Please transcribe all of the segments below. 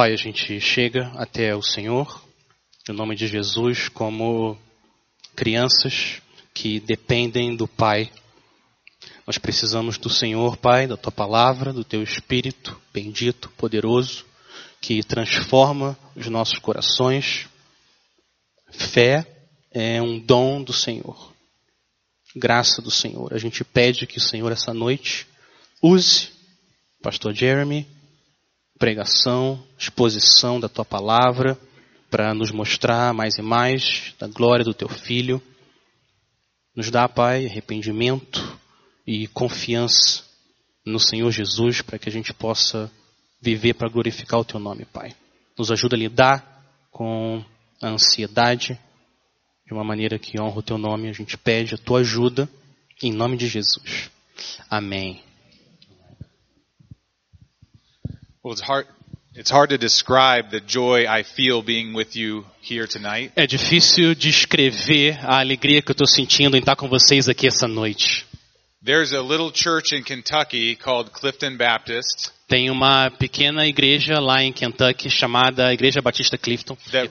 Pai, a gente chega até o Senhor, em nome de Jesus, como crianças que dependem do Pai. Nós precisamos do Senhor, Pai, da Tua palavra, do Teu Espírito bendito, poderoso, que transforma os nossos corações. Fé é um dom do Senhor, graça do Senhor. A gente pede que o Senhor, essa noite, use Pastor Jeremy, pregação, exposição da tua palavra, para nos mostrar mais e mais da glória do teu filho. Nos dá, Pai, arrependimento e confiança no Senhor Jesus para que a gente possa viver para glorificar o teu nome, Pai. Nos ajuda a lidar com a ansiedade de uma maneira que honra o teu nome. A gente pede a tua ajuda em nome de Jesus. Amém. Well, it's hard. It's hard to describe the joy I feel being with you here tonight. É difícil descrever a alegria que eu estou sentindo em estar com vocês aqui essa noite. There's a little church in Kentucky called Clifton Baptist Tem uma pequena igreja lá em Kentucky chamada Igreja Batista Clifton. That-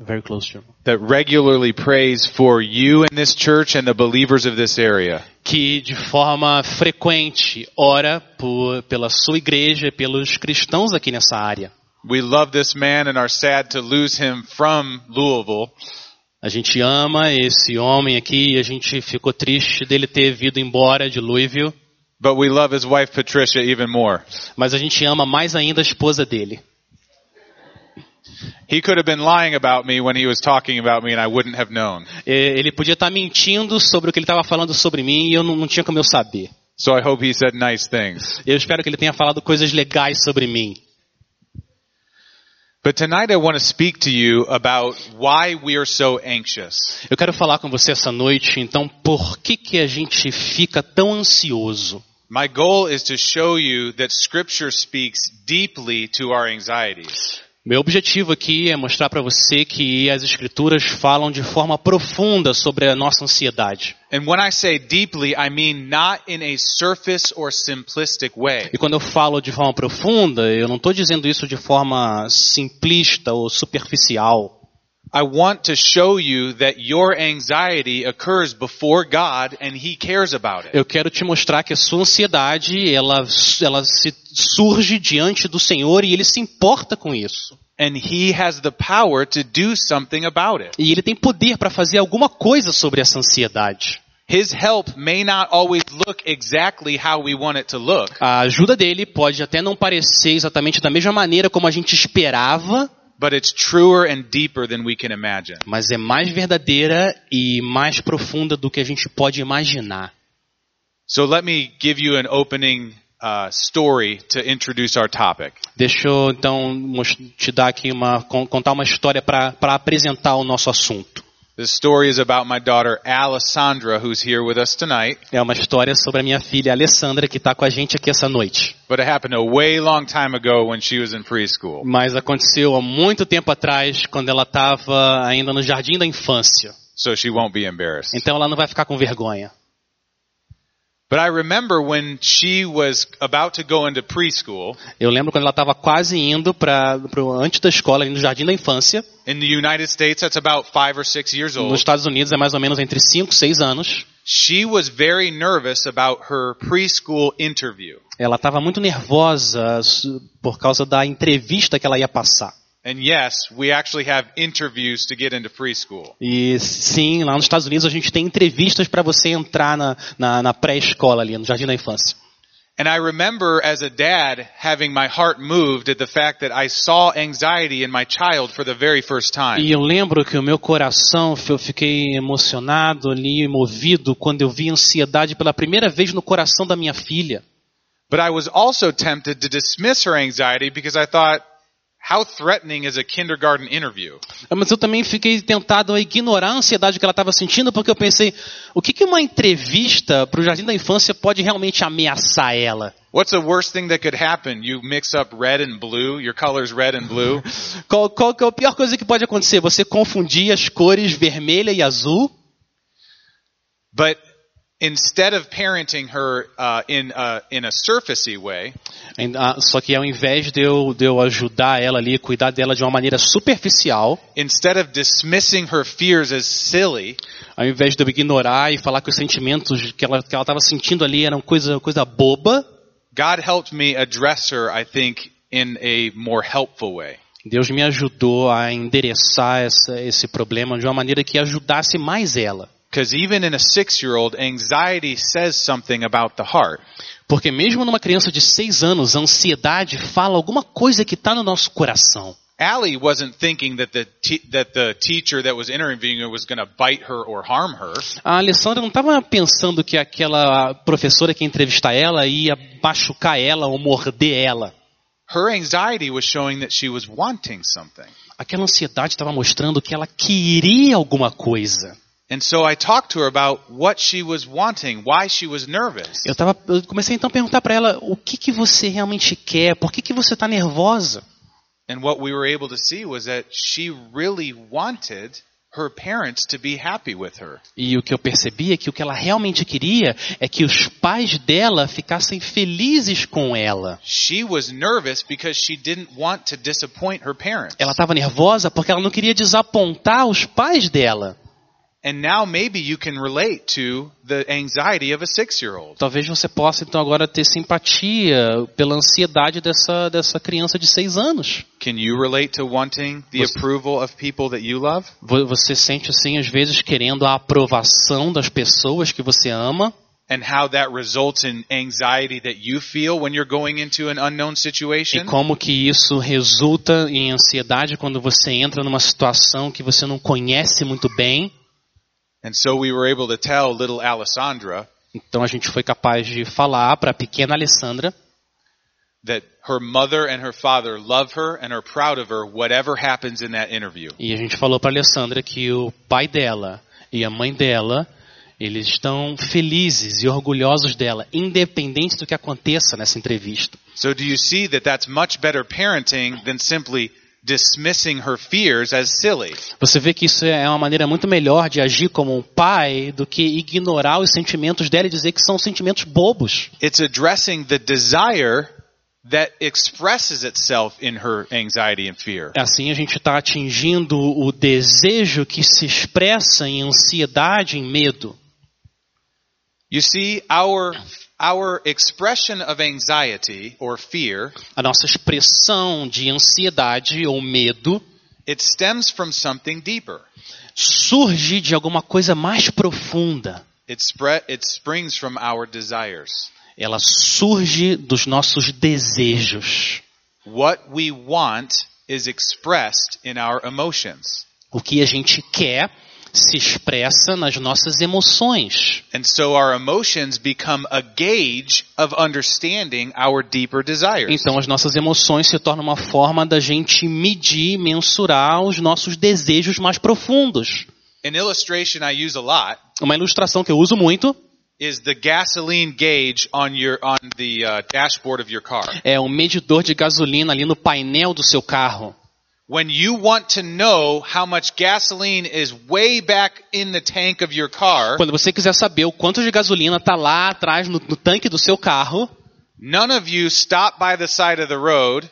very close to that regularly prays for you in this church and the believers of this area. que de forma frequente ora por, pela sua igreja e pelos cristãos aqui nessa área. We love this man and are sad to lose him from Louisville. A gente ama esse homem aqui e a gente ficou triste dele ter vindo embora de Louisville, But we love his wife Patricia even more. mas a gente ama mais ainda a esposa dele. He could have been lying about me when he was talking about me and I wouldn't have known. É, Ele podia estar mentindo sobre o que ele estava falando sobre mim e eu não, não tinha como eu saber. So I hope he said nice things. Eu espero que ele tenha falado coisas legais sobre mim. But tonight I want to speak to you about why we are so anxious. Eu quero falar com você essa noite, então, por que, que a gente fica tão ansioso? My goal is to show you that scripture speaks deeply to our anxieties. Meu objetivo aqui é mostrar para você que as escrituras falam de forma profunda sobre a nossa ansiedade. And when I say deeply, I mean not in a surface or simplistic way. E quando eu falo de forma profunda, eu não estou dizendo isso de forma simplista ou superficial. I want to show you that your anxiety occurs before God and He cares about it. Eu quero te mostrar que a sua ansiedade, ela, ela se surge diante do Senhor e Ele se importa com isso. And He has the power to do something about it. E Ele tem poder para fazer alguma coisa sobre essa ansiedade. His help may not always look exactly how we want it to look, A ajuda dele pode até não parecer exatamente da mesma maneira como a gente esperava, but it's truer and deeper than we can imagine. mas é mais verdadeira e mais profunda do que a gente pode imaginar. So let me give you an opening uh, story to introduce our topic. Deixa eu então te dar aqui uma con- contar uma história para apresentar o nosso assunto. This story is about my daughter Alessandra, who's here with us tonight. É uma história sobre a minha filha Alessandra que está com a gente aqui essa noite. But it happened a way long time ago when she was in preschool. Mas aconteceu há muito tempo atrás, quando ela estava ainda no jardim da infância. So she won't be embarrassed. Então ela não vai ficar com vergonha. But I remember when she was about to go into preschool Eu lembro quando ela estava quase indo para antes da escola, no jardim da infância. in the United States, that's about five or six years Nos old. Estados Unidos é mais ou menos entre 5 e 6 anos. She was very nervous about her preschool interview. Ela estava muito nervosa por causa da entrevista que ela ia passar. And yes, we actually have interviews to get into preschool. E sim, lá nos Estados Unidos a gente tem entrevistas para você entrar na, na, na pré-escola ali, no jardim da infância. And I remember as a dad having my heart moved at the fact that I saw anxiety in my child for the very first time. E eu lembro que o meu coração, eu fiquei emocionado ali, movido, quando eu vi ansiedade pela primeira vez no coração da minha filha. But I was also tempted to dismiss her anxiety because I thought, how threatening is a kindergarten interview? Mas eu também fiquei tentado a ignorar a ansiedade que ela estava sentindo, porque eu pensei, o que, que uma entrevista para o jardim da infância pode realmente ameaçar ela? What's the worst thing that could happen? You mix up red and blue, your color's red and blue. Qual, qual é a pior coisa que pode acontecer? Você confundir as cores vermelha e azul? But instead of parenting her uh, in a, in a surfacey way, ah, Só que ao invés de eu, de eu ajudar ela ali, cuidar dela de uma maneira superficial, instead of dismissing her fears as silly, ao invés de eu ignorar e falar que os sentimentos que ela que ela estava sentindo ali eram coisa coisa boba, God helped me address her, I think, in a more helpful way. Deus me ajudou a endereçar essa, esse problema de uma maneira que ajudasse mais ela. Because even in a six year old, anxiety says something about the heart. Porque mesmo numa criança de seis anos, a ansiedade fala alguma coisa que está no nosso coração. Allie wasn't thinking that the, that the teacher that was interviewing her was going to bite her or harm her. A Alessandra não estava pensando que aquela professora que ia entrevistar ela ia machucar ela ou morder ela. Her anxiety was showing that she was wanting something. Aquela ansiedade estava mostrando que ela queria alguma coisa. And so I talked to her about what she was wanting, why she was nervous. Eu, tava, eu comecei então a perguntar para ela o que, que você realmente quer, por que, que você está nervosa? And what we were able to see was that she really wanted her parents to be happy with her. E o que eu percebi é que o que ela realmente queria é que os pais dela ficassem felizes com ela. She was nervous because she didn't want to disappoint her parents. Ela estava nervosa porque ela não queria desapontar os pais dela. And now maybe you can relate to the anxiety of a six year old. Talvez você possa então agora ter simpatia pela ansiedade dessa, dessa criança de seis anos. Can you relate to wanting the Você- approval of people that you love? Vo- Você sente assim, às vezes, querendo a aprovação das pessoas que você ama. And how that results in anxiety that you feel when you're going into an unknown E situation? como que isso resulta em ansiedade quando você entra numa situação que você não conhece muito bem. And so we were able to tell little Alessandra Então a gente foi capaz de falar para a pequena Alessandra that her mother and her father love her and are proud of her whatever happens in that interview. e a gente falou para Alessandra que o pai dela e a mãe dela eles estão felizes e orgulhosos dela, independente do que aconteça nessa entrevista. So do you see that that's much better parenting than simply dismissing her fears as silly? Você vê que isso é uma maneira muito melhor de agir como um pai do que ignorar os sentimentos dela e dizer que são sentimentos bobos. It's addressing the desire that expresses itself in her anxiety and fear. Assim a gente está atingindo o desejo que se expressa em ansiedade, em medo. You see, our our expression of anxiety or fear, A nossa expressão de ansiedade ou medo it stems from something deeper. surge de alguma coisa mais profunda. It it springs from our desires. Ela surge dos nossos desejos. What we want is expressed in our emotions. O que a gente quer se expressa nas nossas emoções. And so our emotions become a gauge of understanding our deeper desires. Então as nossas emoções se tornam uma forma da gente medir, mensurar os nossos desejos mais profundos. An illustration I use a lot Uma ilustração que eu uso muito is the gasoline gauge on your on the dashboard of your car. é o medidor de gasolina ali no painel do seu carro. When you want to know how much gasoline is way back in the tank of your car, Quando você quiser saber o quanto de gasolina está lá atrás no, no tanque do seu carro, none of you stop by the side of the road,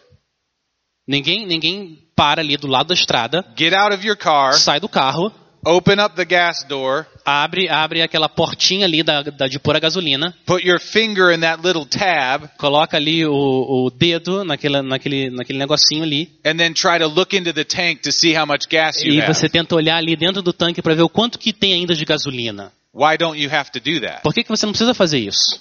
ninguém, ninguém para ali do lado da estrada, get out of your car, sai do carro, open up the gas door, abre, abre aquela portinha ali da, da- de pôr a gasolina, put your finger in that little tab, coloca ali o, o dedo naquele, naquele, naquele negocinho ali, and then try to look into the tank to see how much gas you e have. você tenta olhar ali dentro do tanque para ver o quanto que tem ainda de gasolina. Why don't you have to do that? Por que, que você não precisa fazer isso?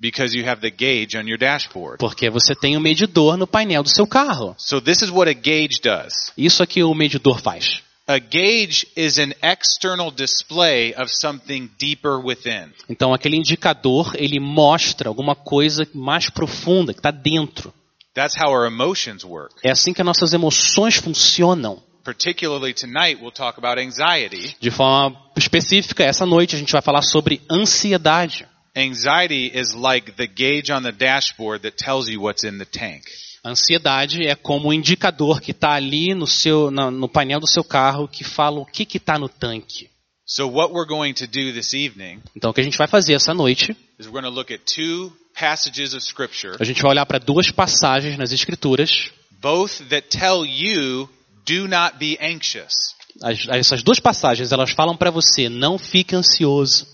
Because you have the gauge on your dashboard. Porque você tem o medidor no painel do seu carro. So this is what a gauge does. Isso é que o medidor faz. A gauge is an external display of something deeper within. Então aquele indicador, ele mostra alguma coisa mais profunda, que está dentro. That's how our emotions work. É assim que as nossas emoções funcionam. Particularly tonight, we'll talk about anxiety. De forma específica, essa noite a gente vai falar sobre ansiedade. Anxiety is like the gauge on the dashboard that tells you what's in the tank. A ansiedade é como o indicador que está ali no, seu, no painel do seu carro que fala o que está no tanque. So what we're going to do this evening Então, o que a gente vai fazer essa noite, is we're going to look at two passages of scripture, a gente vai olhar para duas passagens nas Escrituras. both that tell you do not be anxious. As- essas duas passagens, elas falam para você, não fique ansioso.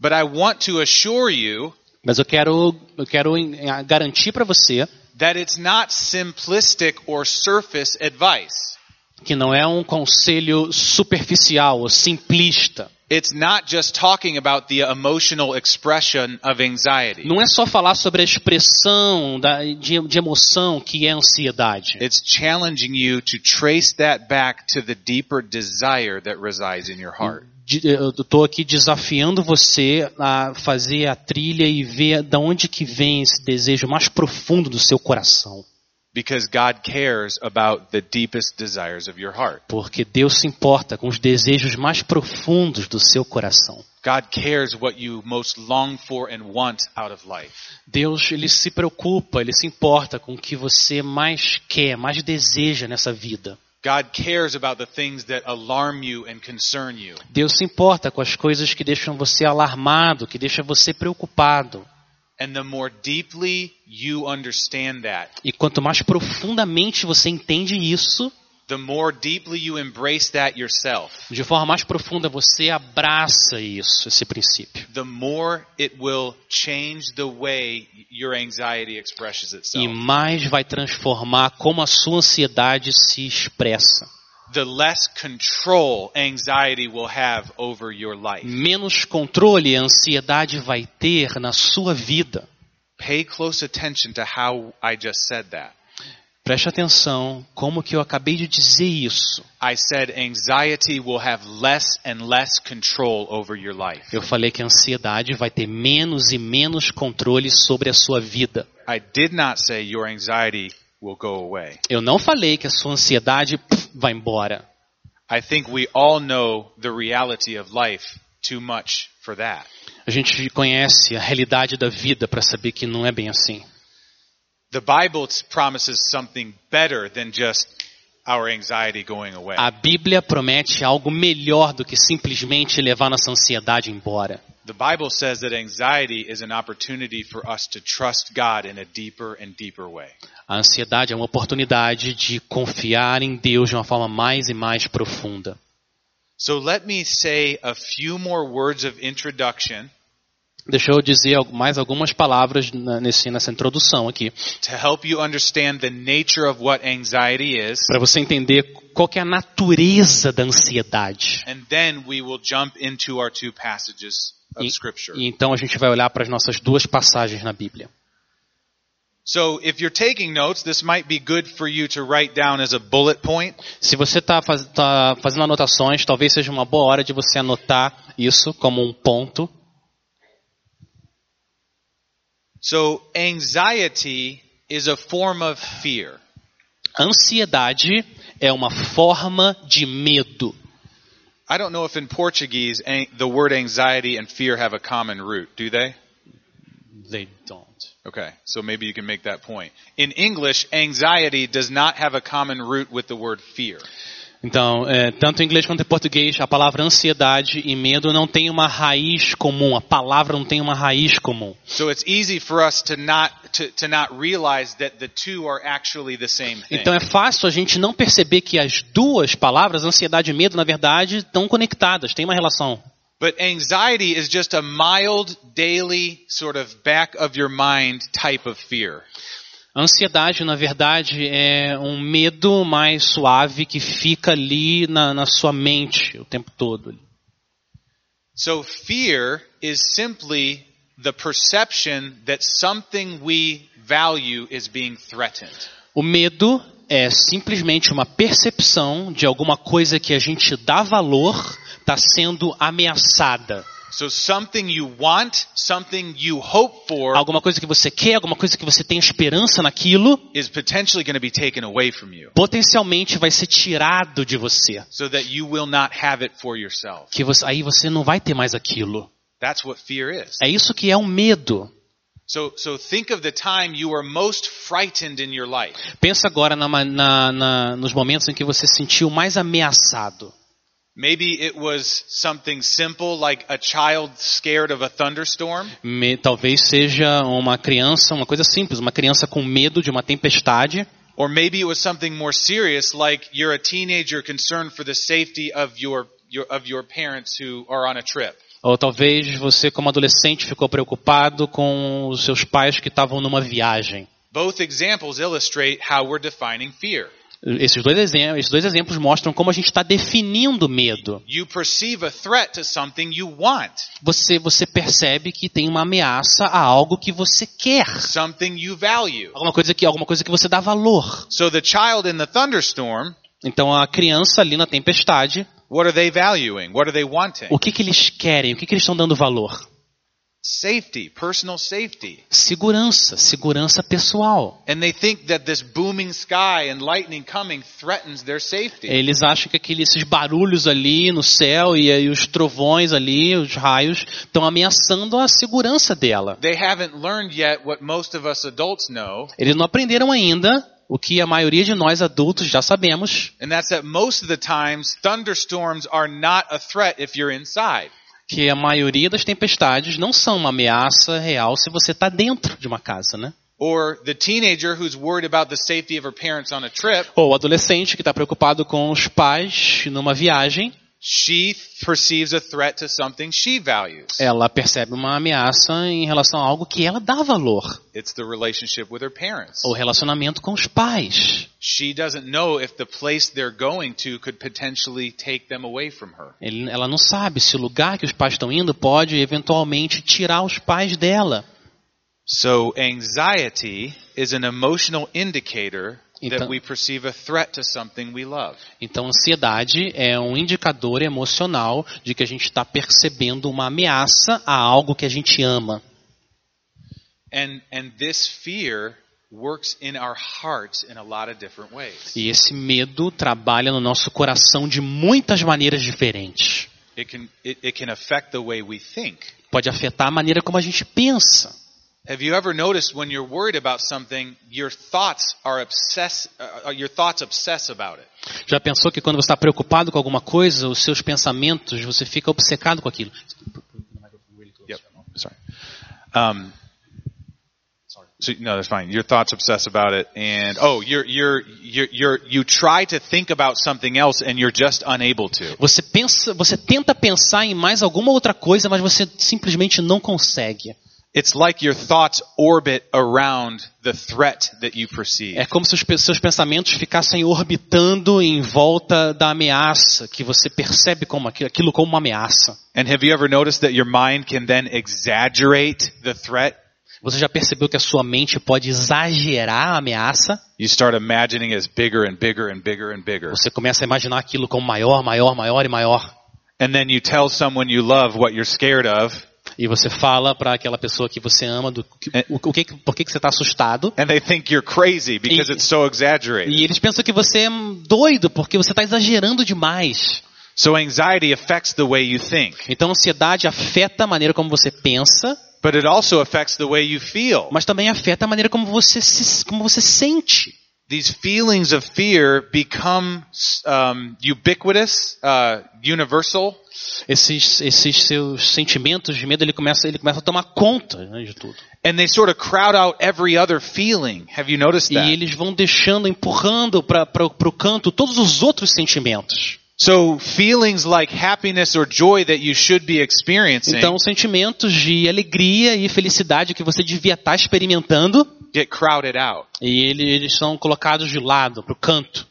But I want to assure you Mas eu quero, eu quero garantir para você that it's not simplistic or surface advice. que não é um conselho superficial ou simplista. It's not just talking about the emotional expression of anxiety. Não é só falar sobre a expressão da- de, de emoção que é ansiedade. It's challenging you to trace that back to the deeper desire that resides in your heart. De- Eu estou aqui desafiando você a fazer a trilha e ver de onde que vem esse desejo mais profundo do seu coração. Because God cares about the deepest desires of your heart. Porque Deus se importa com os desejos mais profundos do seu coração. God cares what you most long for and want out of life. Deus, ele se preocupa, ele se importa com o que você mais quer, mais deseja nessa vida. God cares about the things that alarm you and concern you. Deus se importa com as coisas que deixam você alarmado, que deixam você preocupado. And the more deeply you understand that, E quanto mais profundamente você entende isso, the more deeply you embrace that yourself, de forma mais profunda você abraça isso, esse princípio. the more it will change the way your anxiety expresses E itself. mais vai transformar como a sua ansiedade se expressa. The less control anxiety will have over your life. Menos controle a ansiedade vai ter na sua vida. Pay close attention to how I just said that. Preste atenção como que eu acabei de dizer isso. I said anxiety will have less and less control over your life. Eu falei que a ansiedade vai ter menos e menos controle sobre a sua vida. I did not say your anxiety will go away. Eu não falei que a sua ansiedade pff, vai embora. I think we all know the reality of life too much for that. A gente conhece a realidade da vida para saber que não é bem assim. The Bible promises something better than just our anxiety going away. A Bíblia promete algo melhor do que simplesmente levar nossa ansiedade embora. The Bible says that anxiety is an opportunity for us to trust God in a deeper and deeper way. A ansiedade é uma oportunidade de confiar em Deus de uma forma mais e mais profunda. So let me say a few more words of introduction Deixa eu dizer mais algumas palavras nesse, nessa introdução aqui, to help you understand the nature of what anxiety is, para você entender qual é a natureza da ansiedade. and then we will jump into our two passages of E, Scripture. e então a gente vai olhar para as nossas duas passagens na Bíblia. So if you're taking notes, this might be good for you to write down as a bullet point. Se você está faz, tá fazendo anotações, talvez seja uma boa hora de você anotar isso como um ponto. So anxiety is a form of fear. Ansiedade é uma forma de medo. I don't know if in Portuguese the word anxiety and fear have a common root, do they? They don't. Okay, so maybe you can make that point. In English, anxiety does not have a common root with the word fear. Então, é, tanto em inglês quanto em português, a palavra ansiedade e medo não tem uma raiz comum. A palavra não tem uma raiz comum. Então é fácil a gente não perceber que as duas palavras, ansiedade e medo, na verdade, estão conectadas, têm uma relação. But anxiety is just a mild, daily, sort of back of your mind type of fear. A ansiedade, na verdade, é um medo mais suave que fica ali na, na sua mente o tempo todo. So fear is simply the perception that something we value is being threatened. O medo é simplesmente uma percepção de alguma coisa que a gente dá valor está sendo ameaçada. So something you want, something you hope for, Alguma coisa que você quer, alguma coisa que você tem esperança naquilo, is potentially going to be taken away from you. potencialmente vai ser tirado de você. So that you will not have it for yourself. Que você, aí você não vai ter mais aquilo. That's what fear is. É isso que é um medo. So, so think of the time you were most frightened in your life. Pensa agora na na- na- nos momentos em que você se sentiu mais ameaçado. Maybe it was something simple like a child scared of a thunderstorm. Me- talvez seja uma criança, uma coisa simples, uma criança com medo de uma tempestade. Or maybe it was something more serious like you're a teenager concerned for the safety of your, your, of your parents who are on a trip. Ou talvez você, como adolescente, ficou preocupado com os seus pais que estavam numa viagem. Both examples illustrate how we're defining fear. Esses dois, exemplos, esses dois exemplos mostram como a gente está definindo medo. You perceive a threat to something you want, Você, você percebe que tem uma ameaça a algo que você quer. something you value. Alguma coisa que, alguma coisa que você dá valor. So the child in the thunderstorm, Então a criança ali na tempestade, o que, que eles querem? O que, que eles estão dando valor? Safety, personal safety. Segurança, segurança pessoal. And they think that this booming sky and lightning coming threatens their safety. Eles acham que aqueles, esses barulhos ali no céu e, aí os trovões ali, os raios, estão ameaçando a segurança dela. They haven't learned yet what most of us adults know, Eles não aprenderam ainda o que a maioria de nós adultos já sabemos, and that's that most of the times thunderstorms are not a threat if you're inside. Que a maioria das tempestades não são uma ameaça real se você está dentro de uma casa, né? Or the teenager who's worried about the safety of her parents on a trip, Ou o adolescente que está preocupado com os pais numa viagem, she perceives a threat to something she values. ela percebe uma ameaça em relação a algo que ela dá valor, It's the relationship with her parents. o relacionamento com os pais. She doesn't know if the place they're going to could potentially take them away from her. Ela não sabe se o lugar que os pais estão indo pode eventualmente tirar os pais dela. So anxiety is an emotional indicator Então- we perceive a threat to something we love. Então, ansiedade é um indicador emocional de que a gente está percebendo uma ameaça a algo que a gente ama. And and this fear works in our hearts in a lot of different ways. E esse medo trabalha no nosso coração de muitas maneiras diferentes. It can it, it can affect the way we think. Pode afetar a maneira como a gente pensa. Have you ever noticed when you're worried about something, your thoughts are obsess uh, your thoughts obsess about it. Já pensou que quando você está preocupado com alguma coisa, os seus pensamentos, você fica obcecado com aquilo? Yep. Sorry. Um, So, no, that's fine. Your thoughts obsess about it, and oh, you're you're you're you're you try to think about something else, and you're just unable to. Você pensa, você tenta pensar em mais alguma outra coisa, mas você simplesmente não consegue. It's like your thoughts orbit around the threat that you perceive. É como se os seus pensamentos ficassem orbitando em volta da ameaça que você percebe como aquilo, aquilo como uma ameaça. And have you ever noticed that your mind can then exaggerate the threat? Você já percebeu que a sua mente pode exagerar a ameaça? You start imagining as bigger and bigger and bigger and bigger. Você começa a imaginar aquilo como maior, maior, maior e maior. And then you tell someone you love what you're scared of, E você fala para aquela pessoa que você ama do que- É. o, o que, por que, que você está assustado. and they think you're crazy because E- it's so exaggerated. E eles pensam que você é doido porque você está exagerando demais. So anxiety affects the way you think, Então ansiedade afeta a maneira como você pensa, but it also affects the way you feel. mas também afeta a maneira como você se, como você sente. These feelings of fear become um, ubiquitous, uh, universal, Esses, esses seus sentimentos de medo, ele começa, ele começa a tomar conta né, de tudo. and they sort of crowd out every other feeling. Have you noticed that? E eles vão deixando, empurrando para o canto todos os outros sentimentos. So feelings like happiness or joy that you should be experiencing Então, sentimentos de alegria e felicidade que você devia estar experimentando, get crowded out. e ele- eles são colocados de lado, para o canto.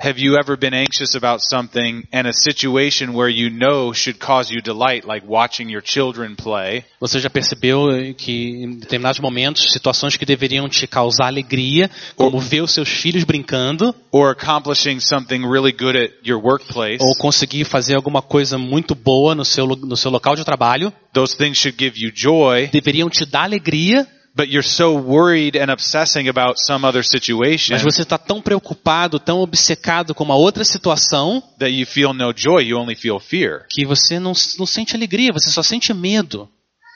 Have you ever been anxious about something and a situation where you know should cause you delight, like watching your children play, Você já percebeu eh, que em determinados momentos, situações que deveriam te causar alegria, como ver os seus filhos brincando, or accomplishing something really good at your workplace, ou conseguir fazer alguma coisa muito boa no seu, no seu local de trabalho, those things should give you joy, deveriam te dar alegria, but you're so worried and obsessing about some other situation mas você está tão preocupado, tão obcecado com uma outra situação, that you feel no joy, you only feel fear. que você não, não sente alegria, você só sente medo.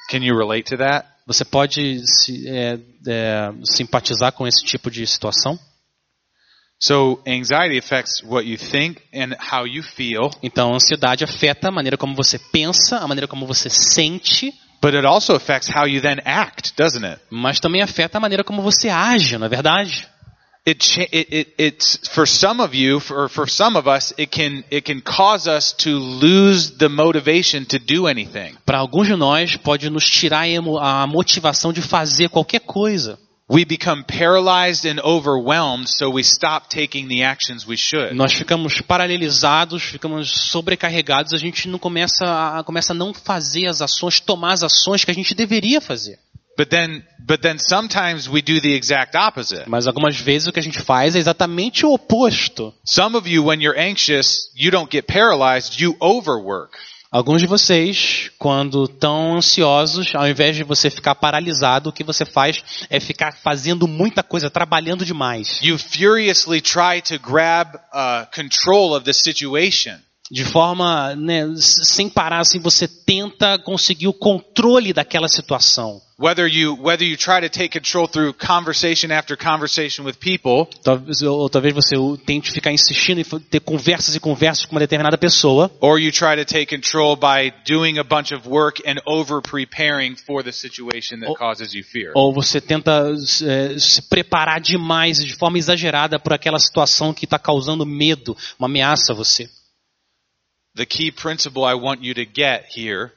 Can you relate to that? Você pode se, é, é, simpatizar com esse tipo de situação? So anxiety affects what you think and how you feel, Então, a ansiedade afeta a maneira como você pensa, a maneira como você sente, but it also affects how you then act, doesn't it? mas também afeta a maneira como você age, não é verdade? It, it, it it's for some of you, for for some of us, it can it can cause us to lose the motivation to do anything. Para alguns de nós, pode nos tirar a motivação de fazer qualquer coisa. We become paralyzed and overwhelmed, so we stop taking the actions we should. Nós ficamos paralelizados, ficamos sobrecarregados, a gente não começa a, começa a não fazer as ações, tomar as ações que a gente deveria fazer. But then, but then sometimes we do the exact opposite. Mas algumas vezes o que a gente faz é exatamente o oposto. Some of you, when you're anxious, you don't get paralyzed, you overwork. Alguns de vocês, quando estão ansiosos, ao invés de você ficar paralisado, o que você faz é ficar fazendo muita coisa, trabalhando demais. You furiously try to grab uh, control of the situation. De forma, né, sem parar, assim, você tenta conseguir o controle daquela situação. Whether you whether you try to take control through conversation after conversation with people, Talvez, ou talvez você tente ficar insistindo em ter conversas e conversas com uma determinada pessoa, or you try to take control by doing a bunch of work and over preparing for the situation that Oh. causes you fear. ou você tenta eh, se preparar demais, de forma exagerada, por aquela situação que está causando medo, uma ameaça a você. The key principle I want you to get here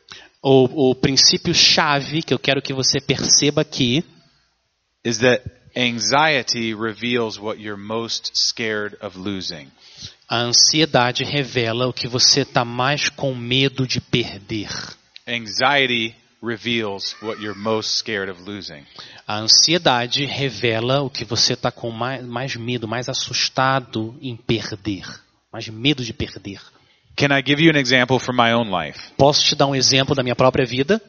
O, o princípio-chave que eu quero que você perceba aqui is that anxiety reveals what you're most scared of losing. a ansiedade revela o que você está mais com medo de perder. Anxiety reveals what you're most scared of losing. A ansiedade revela o que você está com mais, mais medo, mais assustado em perder, mais medo de perder. Can I give you an example from my own life? Posso te dar um exemplo da minha própria vida?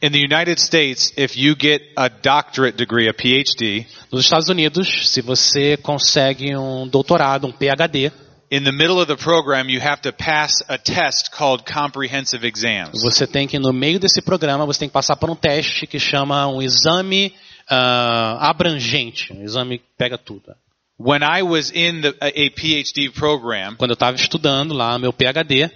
In the United States, if you get a doctorate degree, a PhD, Nos Estados Unidos, se você consegue um doutorado, um PhD, in the middle of the program, you have to pass a test called comprehensive exams. você tem que, no meio desse programa, você tem que passar por um teste que chama um exame ah, abrangente. Um exame que pega tudo. When I was in the, a PhD program, Quando eu estava estudando lá meu PhD,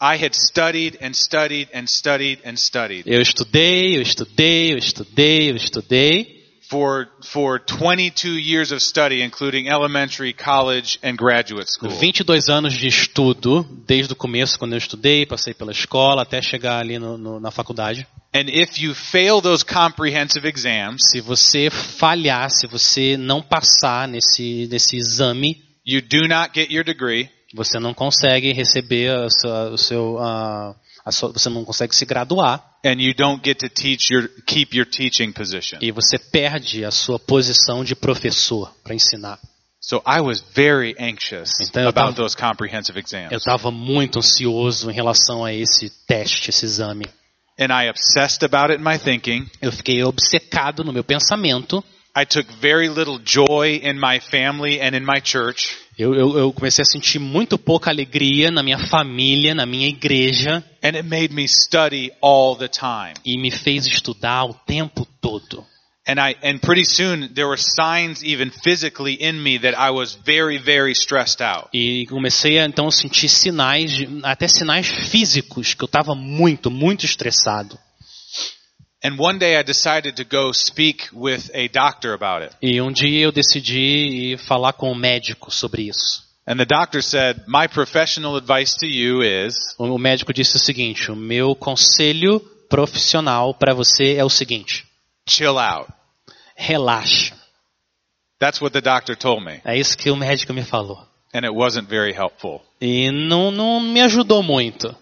I had studied and studied and studied and studied eu estudei, eu estudei, eu estudei, eu estudei. For for 22 years of study, including elementary, college, and graduate school. 22 anos de estudo, desde o começo, quando eu estudei, passei pela escola, até chegar ali no- no- na faculdade. And if you fail those comprehensive exams, Se você falhar, se você não passar nesse, nesse exame, you do not get your degree, você não consegue receber a sua- o seu, sua- você não consegue se graduar and you don't get to teach your keep your teaching position. e você perde a sua posição de professor para ensinar. So I was very anxious Então eu about tava- those comprehensive exams. Eu estava muito ansioso em relação a esse teste, esse exame. And I obsessed about it in my thinking. Eu fiquei obcecado no meu pensamento. I took very little joy in my family and in my church. Eu, eu, eu comecei a sentir muito pouca alegria na minha família, na minha igreja, And it made me study all the time. e me fez estudar o tempo todo. And I and pretty soon there were signs even physically in me that I was very very stressed out. E comecei a então sentir sinais, até sinais físicos, que eu estava muito, muito estressado. E um dia eu decidi ir falar com o médico sobre isso. And the doctor said, "My professional advice to you is O o médico disse o seguinte: o meu conselho profissional para você é o seguinte: chill out." relaxa. That's what the doctor told me, É isso que o médico me falou. and it wasn't very helpful. E não, não me ajudou muito.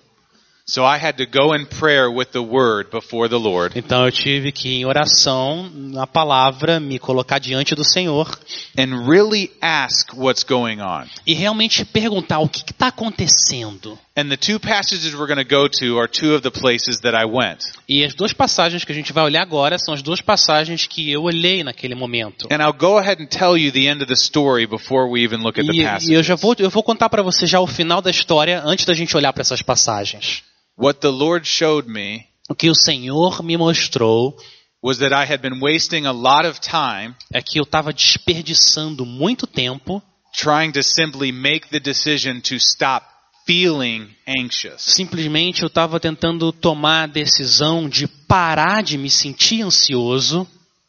So I had to go in prayer with the word before the Lord Então eu tive que, em oração, na palavra, me colocar diante do Senhor and really ask what's going on. e realmente perguntar o que está acontecendo. And the two passages we're going to go to are two of the places that I went. E as duas passagens que a gente vai olhar agora são as duas passagens que eu olhei naquele momento. And I'll go ahead and tell you the end of the story before we even look at the passage. e eu já vou, eu vou contar para você já o final da história antes da gente olhar para essas passagens. What the Lord showed me O que o Senhor me mostrou was that I had been wasting a lot of time é que eu estava desperdiçando muito tempo trying to simply make the decision to stop feeling anxious. Simplesmente eu estava tentando tomar a decisão de parar de me sentir ansioso.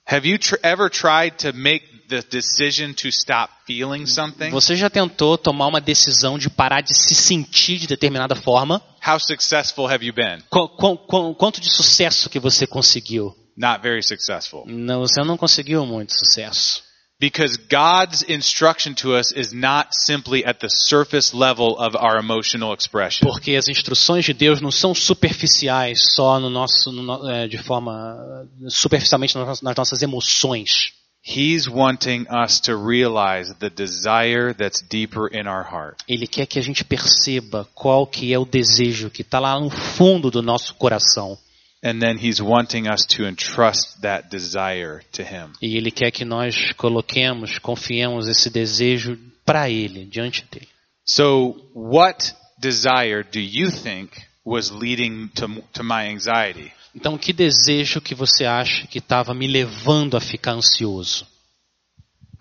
Have you tr- ever tried to make the decision to stop feeling something? Você já tentou tomar uma decisão de parar de se sentir de determinada forma? How successful have you been? Qu- qu- qu- quanto de sucesso que você conseguiu? Not very successful. Não, você não conseguiu muito sucesso. Because God's instruction to us is not simply at the surface level of our emotional expression. Porque as instruções de Deus não são superficiais só no nosso, no é, de forma superficialmente nas nossas emoções. He's wanting us to realize the desire that's deeper in our heart. Ele quer que a gente perceba qual que é o desejo que está lá no fundo do nosso coração. And then he's wanting us to entrust that desire to him. E ele quer que nós coloquemos, confiemos esse desejo para ele, diante dele. So, what desire do you think was leading to, to my anxiety? Então, que desejo que você acha que estava me levando a ficar ansioso?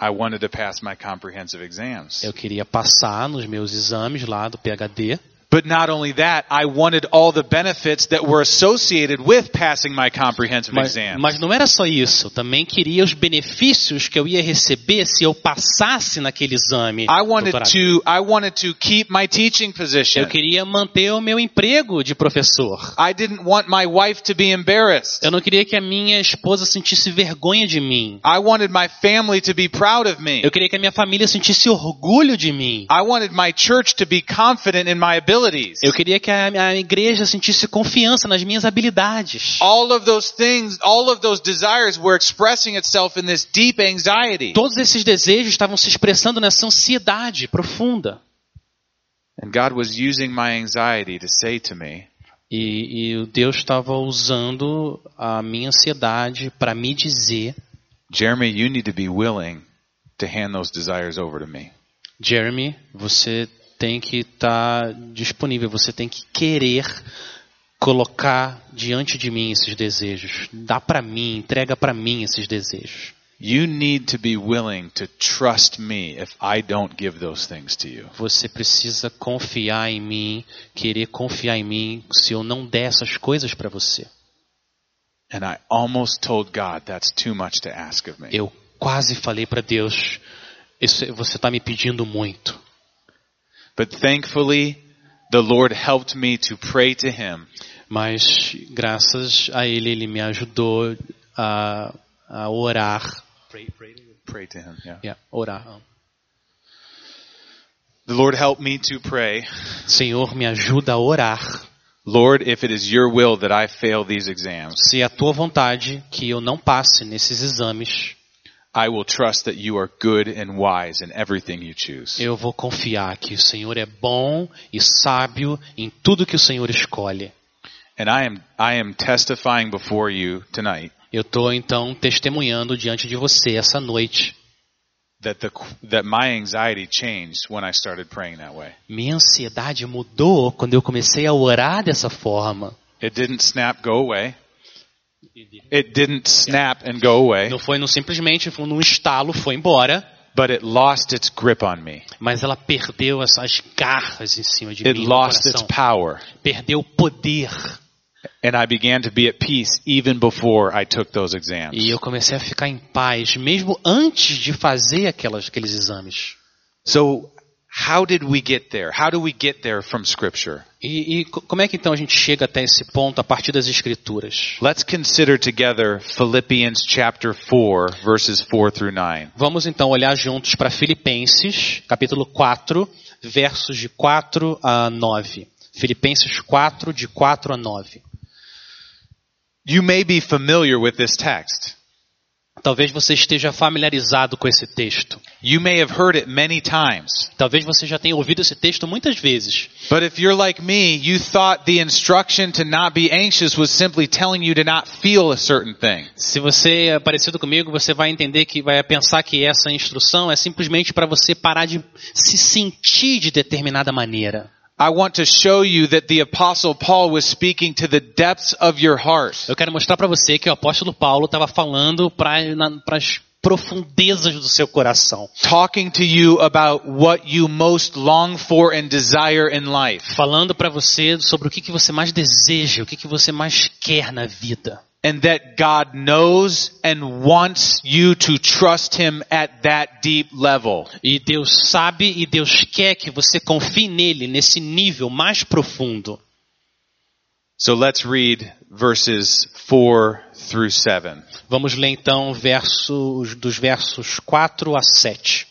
I wanted to pass my comprehensive exams. Eu queria passar nos meus exames lá do PhD. But not only that, I wanted all the benefits that were associated with passing my comprehensive Mas, exam. mas não era só isso. Eu também queria os benefícios que eu ia receber se eu passasse naquele exame. I wanted to I wanted to keep my teaching position. Eu queria manter o meu emprego de professor. I didn't want my wife to be embarrassed. Eu não queria que a minha esposa sentisse vergonha de mim. I wanted my family to be proud of me. Eu queria que a minha família sentisse orgulho de mim. I wanted my church to be confident in my abilities. Eu queria que a, a igreja sentisse confiança nas minhas habilidades. All of those things, all of those desires were expressing itself in this deep anxiety. Todos esses desejos estavam se expressando nessa ansiedade profunda. And God was using my anxiety to say to me, E, e Deus estava usando a minha ansiedade para me dizer, Jeremy, you need to be willing to hand those desires over to me. Jeremy, você tem que estar disponível, você tem que querer colocar diante de mim esses desejos. Dá para mim, entrega para mim esses desejos. You need to be willing to trust me if I don't give those things to you. Você precisa confiar em mim, querer confiar em mim se eu não der essas coisas para você. And I almost told God that's too much to ask of me. Eu quase falei para Deus, isso, você está me pedindo muito. But thankfully, the Lord helped me to pray to Him Mas graças a Ele, Ele me ajudou a, a orar. Pray to Him, yeah. Yeah, orar. The Lord helped me to pray, Senhor, me ajuda a orar. Lord, if it is your will that I fail these exams, Se é a tua vontade que eu não passe nesses exames, I will trust that you are good and wise in everything you choose. eu vou confiar que o Senhor é bom e sábio em tudo que o Senhor escolhe. And I am I am testifying before you tonight Eu estou então testemunhando diante de você essa noite. that the that my anxiety changed when I started praying that way. Minha ansiedade mudou quando eu comecei a orar dessa forma. It didn't snap go away. It didn't snap and go away, Não foi não simplesmente foi num estalo, foi embora, but it lost its grip on me. mas ela perdeu essas garras em cima de It mim, no lost its power. perdeu o poder. And I began to be at peace even before I took those exams. E eu comecei a ficar em paz, mesmo antes de fazer aquelas, aqueles exames. So, how did we get there? How do we get there from Scripture? E, e co- como é que então a gente chega até esse ponto a partir das escrituras? Let's consider together Philippians chapter 4, verses 4 through 9. Vamos então olhar juntos para Filipenses, capítulo 4, versos de 4 a 9. Filipenses 4, de 4 a 9. You may be familiar with this text. Talvez você esteja familiarizado com esse texto. You may have heard it many times. Talvez você já tenha ouvido esse texto muitas vezes. But if you're like me, you thought the instruction to not be anxious was simply telling you to not feel a certain thing. Se você é parecido comigo, você vai entender que vai pensar que essa instrução é simplesmente para você parar de se sentir de determinada maneira. I want to show you that the apostle Paul was speaking to the depths of your heart. Eu quero mostrar para você que o apóstolo Paulo estava falando para profundezas do seu coração, talking to you about what you most long for and desire in life. falando para você sobre o que, que você mais deseja, o que, que você mais quer na vida. And that God knows and wants you to trust Him at that deep level. E Deus sabe e Deus quer que você confie nele nesse nível mais profundo. So let's read verses 4 through 7. Vamos ler então versos, dos versos 4 a 7.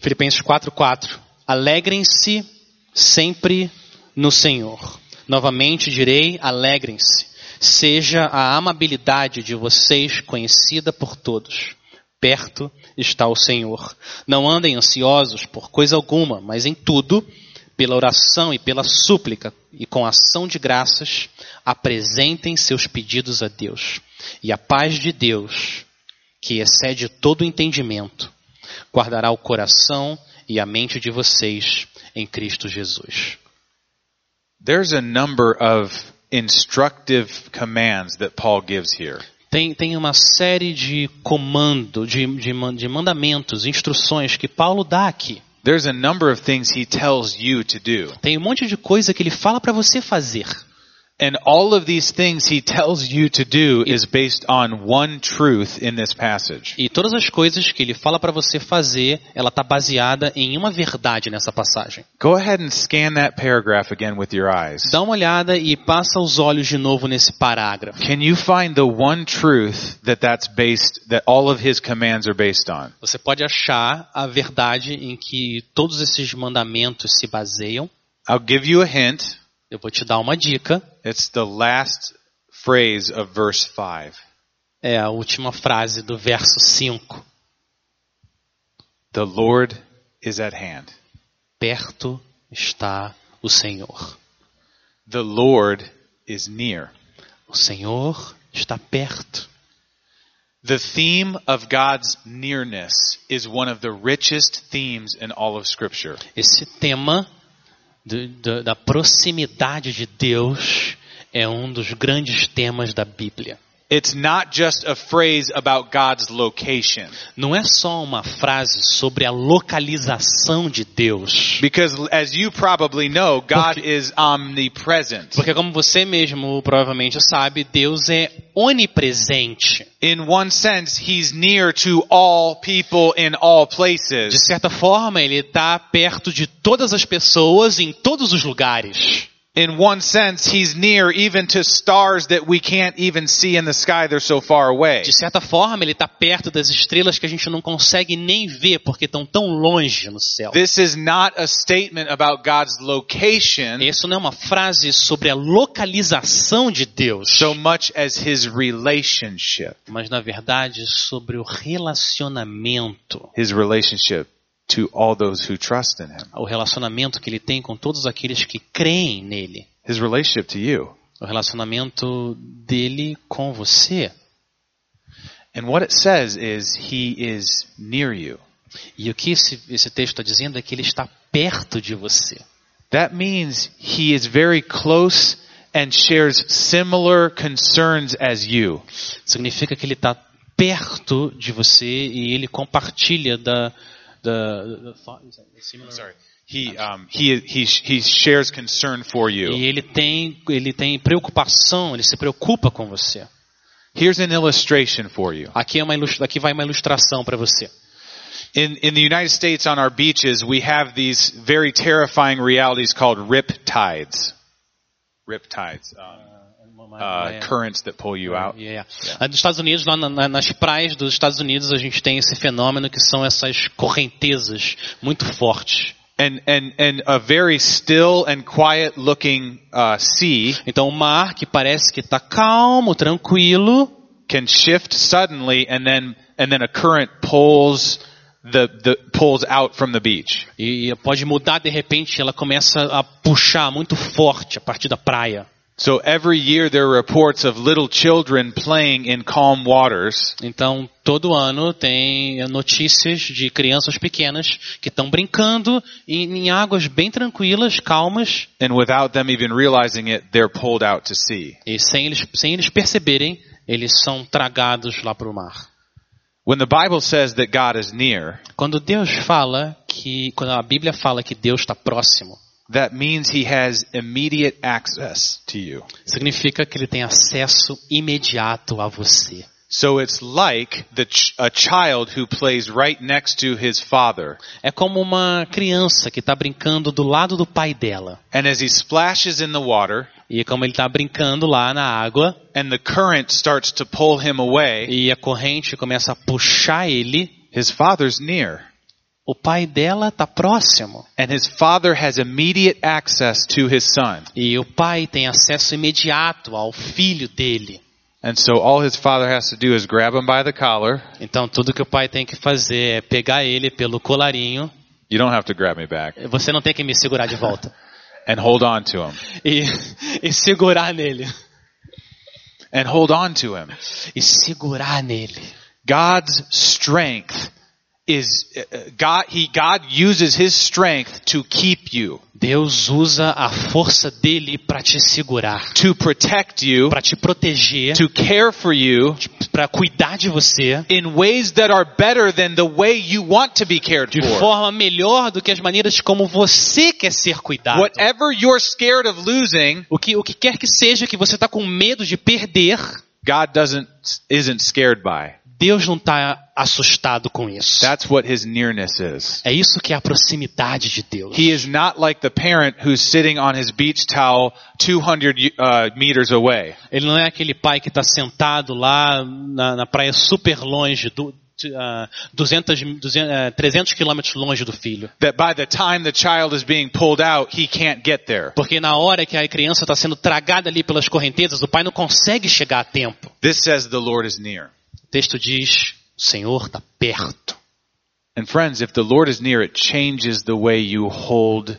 Filipenses 4, 4. Alegrem-se sempre no Senhor. Novamente direi, alegrem-se. Seja a amabilidade de vocês conhecida por todos. Perto está o Senhor. Não andem ansiosos por coisa alguma, mas em tudo, pela oração e pela súplica e com ação de graças, apresentem seus pedidos a Deus. E a paz de Deus, que excede todo entendimento, guardará o coração e a mente de vocês em Cristo Jesus. There's a number of instructive commands that Paul gives here. Tem, tem uma série de comando, de, de, de mandamentos, instruções que Paulo dá aqui. There's a number of things he tells you to do. Tem um monte de coisa que ele fala para você fazer. And all of these things he tells you to do is based on one truth in this passage. E todas as coisas que ele fala para você fazer, ela está baseada em uma verdade nessa passagem. Go ahead and scan that paragraph again with your eyes. Dá uma olhada e passa os olhos de novo nesse parágrafo. Can you find the one truth that that's based, that all of his commands are based on? Você pode achar a verdade em que todos esses mandamentos se baseiam. I'll give you a hint. Eu vou te dar uma dica. It's the last phrase of verse 5. É a última frase do verso 5. The Lord is at hand. Perto está o Senhor. The Lord is near. O Senhor está perto. The theme of God's nearness is one of the richest themes in all of Scripture. Esse tema do- do- da proximidade de Deus é um dos grandes temas da Bíblia. It's not just a phrase about God's location. Não é só uma frase sobre a localização de Deus. Because as you probably know, God Porque- is omnipresent. Porque como você mesmo provavelmente sabe, Deus é onipresente. In one sense, He's near to all people in all De places. certa forma, ele está perto de todas as pessoas em todos os lugares. In one sense, He's near even to stars that we can't even see in the sky, they're so far away. De certa forma, ele está perto das estrelas que a gente não consegue nem ver porque estão tão longe no céu. This is not a statement about God's location Isso não é uma frase sobre a localização de Deus, so much as His relationship. mas na verdade sobre o relacionamento, His relationship to all those who trust in Him. o relacionamento que ele tem com todos aqueles que creem nele, His relationship to you. o relacionamento dele com você. And what it says is He is near you. E o que esse, esse texto está dizendo é que ele está perto de você. That means He is very close and shares similar concerns as you. Significa que ele está perto de você e ele compartilha da, da, da- da- He, um, he, he, he shares concern for you. e ele tem ele tem preocupação, ele se preocupa com você. Here's an illustration for you. Aqui é uma aqui vai uma ilustração para você. In, in the United States on our beaches, we have these very terrifying realities called rip tides. Rip tides. Um, uh, currents that pull you out. Yeah. Ah, Nos Estados Unidos, lá na- nas praias dos Estados Unidos, a gente tem esse fenômeno que são essas correntezas muito fortes. And, and, and a very still and quiet looking uh, sea Então, o mar que parece que está calmo, tranquilo, can shift suddenly and then, and then a current pulls the, the, pulls out from the beach. e pode mudar de repente, ela começa a puxar muito forte a partir da praia. So every year there are reports of little children playing in calm waters Então, todo ano tem notícias de crianças pequenas que estão brincando em, em águas bem tranquilas, calmas, and without them even realizing it, they're pulled out to sea. e sem eles, sem eles perceberem, eles são tragados lá para o mar. When the Bible says that God is near, Quando Deus fala que, quando a Bíblia fala que Deus está próximo, that means he has immediate access to you. significa que ele tem acesso imediato a você. So it's like the ch- a child who plays right next to his father. É como uma criança que está brincando do lado do pai dela. And as he splashes in the water E como ele está brincando lá na água, and the current starts to pull him away, e a corrente começa a puxar ele, his father's near. O pai dela está próximo. And his father has immediate access to his son. E o pai tem acesso imediato ao filho dele. And so all his father has to do is grab him by the collar. Então tudo que o pai tem que fazer é pegar ele pelo colarinho. You don't have to grab me back. Você não tem que me segurar de volta. And hold on to him. E, e segurar nele. And hold on to him. E segurar nele. God's strength is uh, God he God uses his strength to keep you, Deus usa a força dele para te segurar, to protect you, para te proteger, to care for you para cuidar de você in ways that are better than the way you want to be cared de for. forma melhor do que as maneiras como você quer ser cuidado. Whatever you're scared of losing, O que, o que quer que seja que você está com medo de perder, God doesn't isn't scared by. Deus não está assustado com isso. That's what his nearness is. É isso que é a proximidade de Deus. He is not like the parent who's sitting on his beach towel 200 uh, meters away. Ele não é aquele pai que está sentado lá na, na praia super longe, do, ah, 200, 200, eh, 300 quilômetros longe do filho. That by the time the child is being pulled out, he can't get there. Porque na hora que a criança está sendo tragada ali pelas correntezas, o pai não consegue chegar a tempo. This says the Lord is near. O texto diz, o Senhor está perto. And friends, if the Lord is near, it changes the way you hold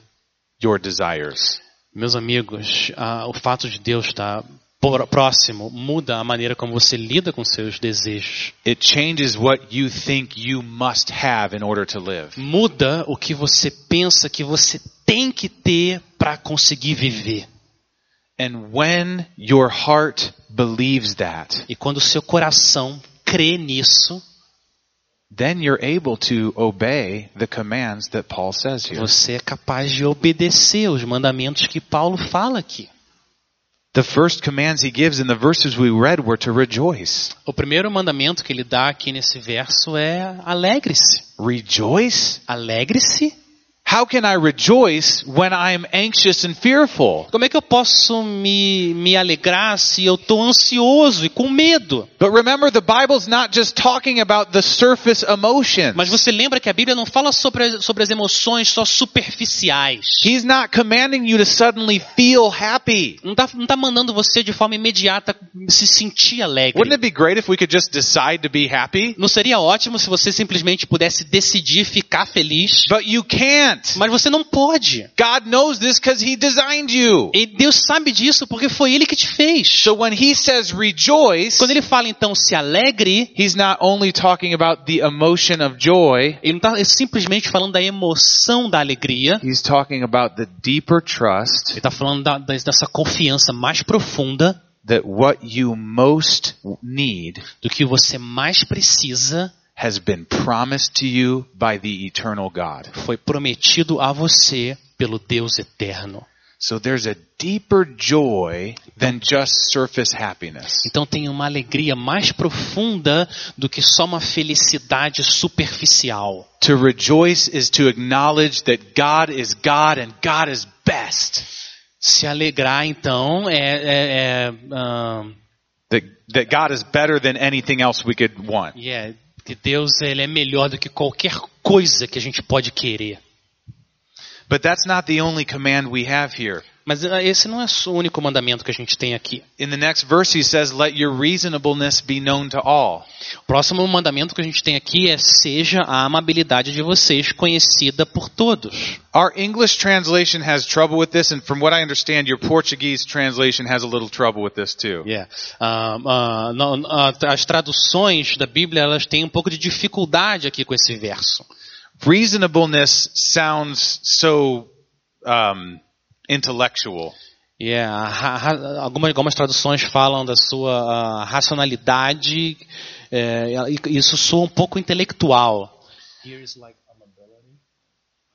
your desires. Meus amigos, ah, o fato de Deus estar por- próximo muda a maneira como você lida com seus desejos. It changes what you think you must have in order to live. Muda o que você pensa que você tem que ter para conseguir viver. And when your heart believes that, E quando o seu coração crê nisso, then you're able to obey the commands that Paul says here. você é capaz de obedecer os mandamentos que Paulo fala aqui. The first commands he gives in the verses we read were to rejoice. O primeiro mandamento que ele dá aqui nesse verso é alegre-se. Rejoice? Alegre-se? How can I rejoice when I'm anxious and fearful? Como é que eu posso me, me alegrar se eu estou ansioso e com medo? But remember, the Bible's not just talking about the surface emotions. Mas você lembra que a Bíblia não fala sobre, sobre as emoções só superficiais. He's not commanding you to suddenly feel happy. Não está não tá mandando você de forma imediata se sentir alegre. Wouldn't it be great if we could just decide to be happy? Não seria ótimo se você simplesmente pudesse decidir ficar feliz? But you can't. Mas você não pode. God knows this because He designed you. E Deus sabe disso porque foi Ele que te fez. So when He says rejoice, Quando Ele fala então se alegre, He's not only talking about the emotion of joy, Ele não está simplesmente falando da emoção da alegria. He's talking about the deeper trust Ele está falando da- dessa confiança mais profunda that what you most need do que você mais precisa has been promised to you by the eternal God. foi prometido a você pelo Deus eterno. So there's a deeper joy than just surface happiness. Então tem uma alegria mais profunda do que só uma felicidade superficial. To rejoice is to acknowledge that God is God and God is best. Se alegrar, então, é, é- é, ah, That, that God is better than anything else we could want. é, que Deus ele é melhor do que qualquer coisa que a gente pode querer. But that's not the only command we have here. Mas ah, esse não é o único mandamento que a gente tem aqui. In the next verse he says, let your reasonableness be known to all. O próximo mandamento que a gente tem aqui é seja a amabilidade de vocês conhecida por todos. Our English translation has trouble with this, and from what I understand, your Portuguese translation has a little trouble with this too. Yeah. Ah, ah, não, ah, as traduções da Bíblia elas têm um pouco de dificuldade aqui com esse verso. Reasonableness sounds so um, intellectual. Ra- algumas, algumas traduções falam da sua ah, racionalidade, é, e isso soa um pouco intelectual.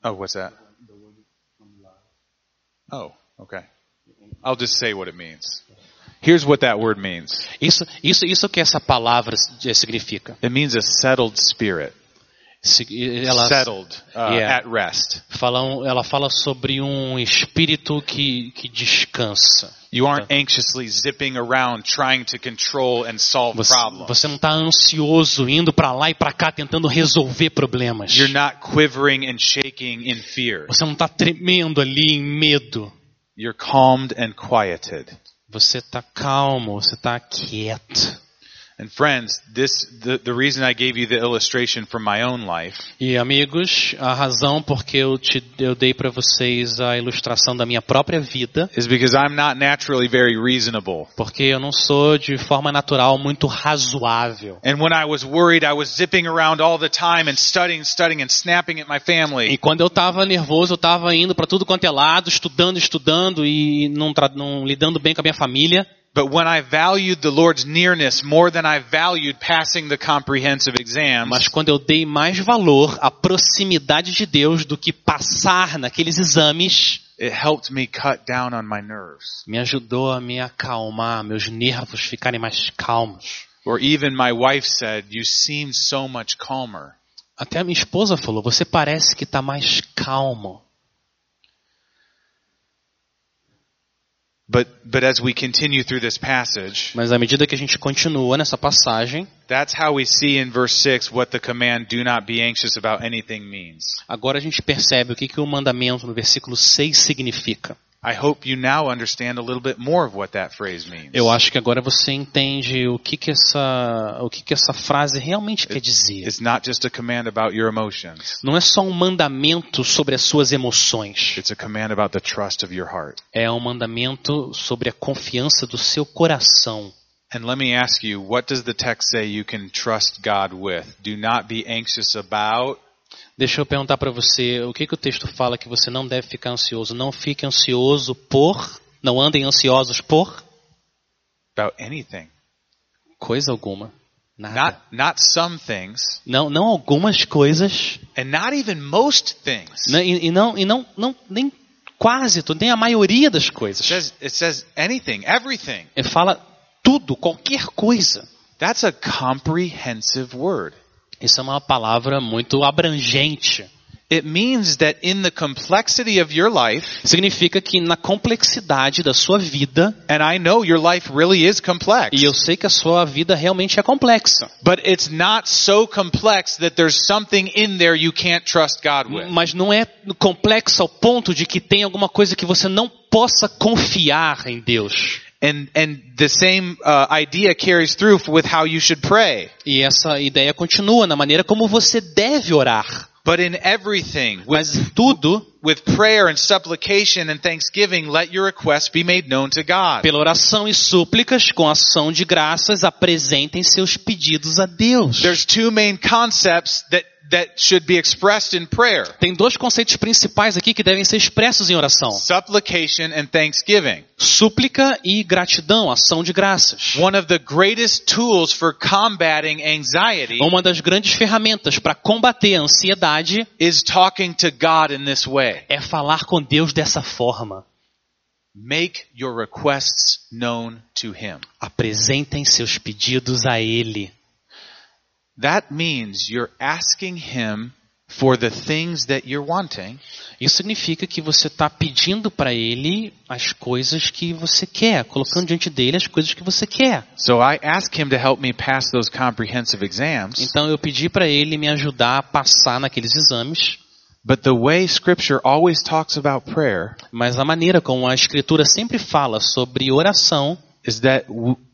Oh, what's that? Oh, okay. I'll just say what it means. Here's what that word means. Isso, isso, isso que essa palavra significa. It means a settled spirit. Ela, settled, uh, Yeah. at rest. fala, ela fala sobre um espírito que, que descansa. You aren't anxiously zipping around trying to control and solve Você, problems. você não está ansioso indo para lá e para cá tentando resolver problemas. You're not quivering and shaking in fear. Você não está tremendo ali em medo. You're calmed and quieted. Você está calmo, você está quieto. And friends, this the, the reason I gave you the illustration from my own life E amigos, a razão porque eu te eu dei para vocês a ilustração da minha própria vida, is because I'm not naturally very reasonable. porque eu não sou de forma natural muito razoável. And when I was worried, I was zipping around all the time and studying, studying and snapping at my E family. quando eu estava nervoso, eu estava indo para tudo quanto é lado, estudando, estudando e não, não lidando bem com a minha família. But when I valued the Lord's nearness more than I valued passing the comprehensive exams, Mas quando eu dei mais valor à proximidade de Deus do que passar naqueles exames, it helped me cut down on my nerves. me ajudou a me acalmar, meus nervos ficarem mais calmos. Or even my wife said, you seem so much calmer. Até a minha esposa falou: você parece que está mais calmo. But, but as we continue through this passage, Mas à medida que a gente continua nessa passagem, that's how we see in verse 6 what the command do not be anxious about anything means. agora a gente percebe o que, que o mandamento no versículo 6 significa. I hope you now understand a little bit more of what that phrase means. Eu acho que agora você entende o que, que, essa, o que, que essa frase realmente quer dizer. It's not just a command about your emotions. Não é só um mandamento sobre as suas emoções. It's a command about the trust of your heart. É um mandamento sobre a confiança do seu coração. And let me ask you, what does the text say you can trust God with? Do not be anxious about Deixa eu perguntar para você, o que, que o texto fala que você não deve ficar ansioso? Não fique ansioso por, não andem ansiosos por about anything. coisa alguma. Nada. Not not some things, Não, não algumas coisas, and not even most things. né, e, e não, e não, não, nem quase tudo, nem a maioria das It coisas. says it says anything, everything. Ele fala tudo, qualquer coisa. That's a comprehensive word. Isso é uma palavra muito abrangente. It means that in the complexity of your life, Significa que na complexidade da sua vida, and I know your life really is complex, e eu sei que a sua vida realmente é complexa, but it's not so complex that there's something in there you can't trust God with. mas não é complexa ao ponto de que tem alguma coisa que você não possa confiar em Deus. And and the same uh, idea carries through with how you should pray. E essa ideia continua na maneira como você deve orar. But in everything, with, Mas em tudo, with prayer and supplication and thanksgiving, let your requests be made known to God. pela oração e súplicas, com ação de graças, apresentem seus pedidos a Deus. There's two main concepts that that should be expressed in prayer: Tem dois conceitos principais aqui que devem ser expressos em oração: supplication and thanksgiving. súplica e gratidão, ação de graças. One of the greatest tools for combating anxiety Uma das grandes ferramentas para combater a ansiedade is talking to God in this way. é falar com Deus dessa forma. Make your requests known to Him. Apresentem seus pedidos a Ele. That means you're asking Him for the things that you're wanting, Isso significa que você está pedindo para Ele as coisas que você quer, colocando diante dele as coisas que você quer. So I ask him to help me pass those comprehensive exams. Então eu pedi para Ele me ajudar a passar naqueles exames, But the way scripture always talks about prayer mas a maneira como a Escritura sempre fala sobre oração is that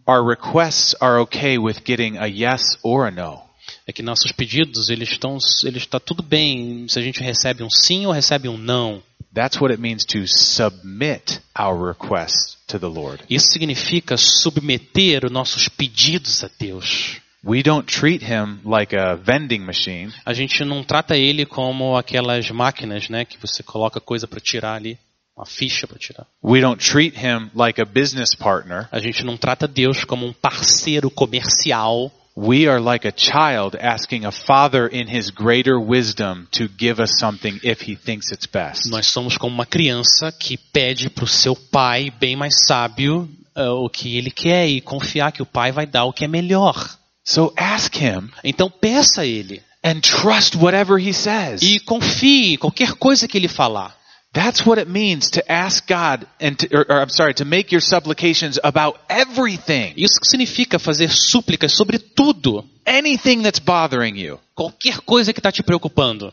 our requests are okay with getting a yes or a no. É que nossos pedidos eles estão eles está tudo bem se a gente recebe um sim ou recebe um não. That's what it means to submit our requests to the Lord. Isso significa submeter os nossos pedidos a Deus. We don't treat him like a vending machine. A gente não trata ele como aquelas máquinas, né, que você coloca coisa para tirar ali. uma ficha para tirar. We don't treat him like a business partner. A gente não trata Deus como um parceiro comercial. We are like a child asking a father in his greater wisdom to give us something if he thinks it's best. Nós somos como uma criança que pede para o seu pai, bem mais sábio, uh, o que ele quer e confiar que o pai vai dar o que é melhor. So ask him Então peça a ele and trust whatever he says. e confie em qualquer coisa que ele falar. That's what it means to ask God and to, or, or I'm sorry, to make your supplications about everything. Isso significa fazer súplicas sobre tudo, Anything that's bothering you. qualquer coisa que está te preocupando.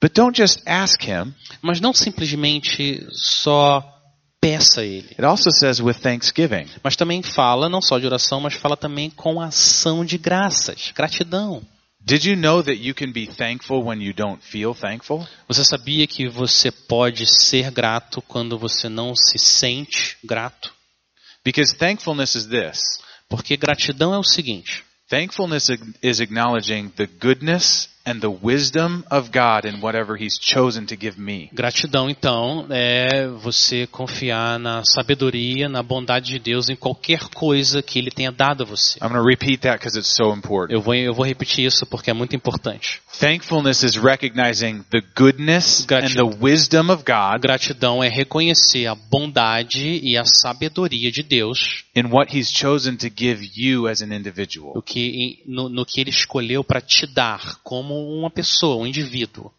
But don't just ask him. Mas não simplesmente só peça a ele. It also says with thanksgiving. Mas também fala não só de oração, mas fala também com ação de graças, gratidão. Did you know that you can be thankful when you don't feel thankful? Você sabia que você pode ser grato quando você não se sente grato? Because thankfulness is this. Porque gratidão é o seguinte: Thankfulness is acknowledging the goodness and the wisdom of God in whatever He's chosen to give me. gratidão, então, é você confiar na sabedoria, na bondade de Deus em qualquer coisa que Ele tenha dado a você. I'm going to repeat that because it's so important. Eu vou, eu vou repetir isso porque é muito importante. Thankfulness is recognizing the goodness Gratidão. and the wisdom of God gratidão é reconhecer a bondade e a sabedoria de Deus in what He's chosen to give you as an individual. que, no, no que Ele escolheu para te dar como uma pessoa, um indivíduo.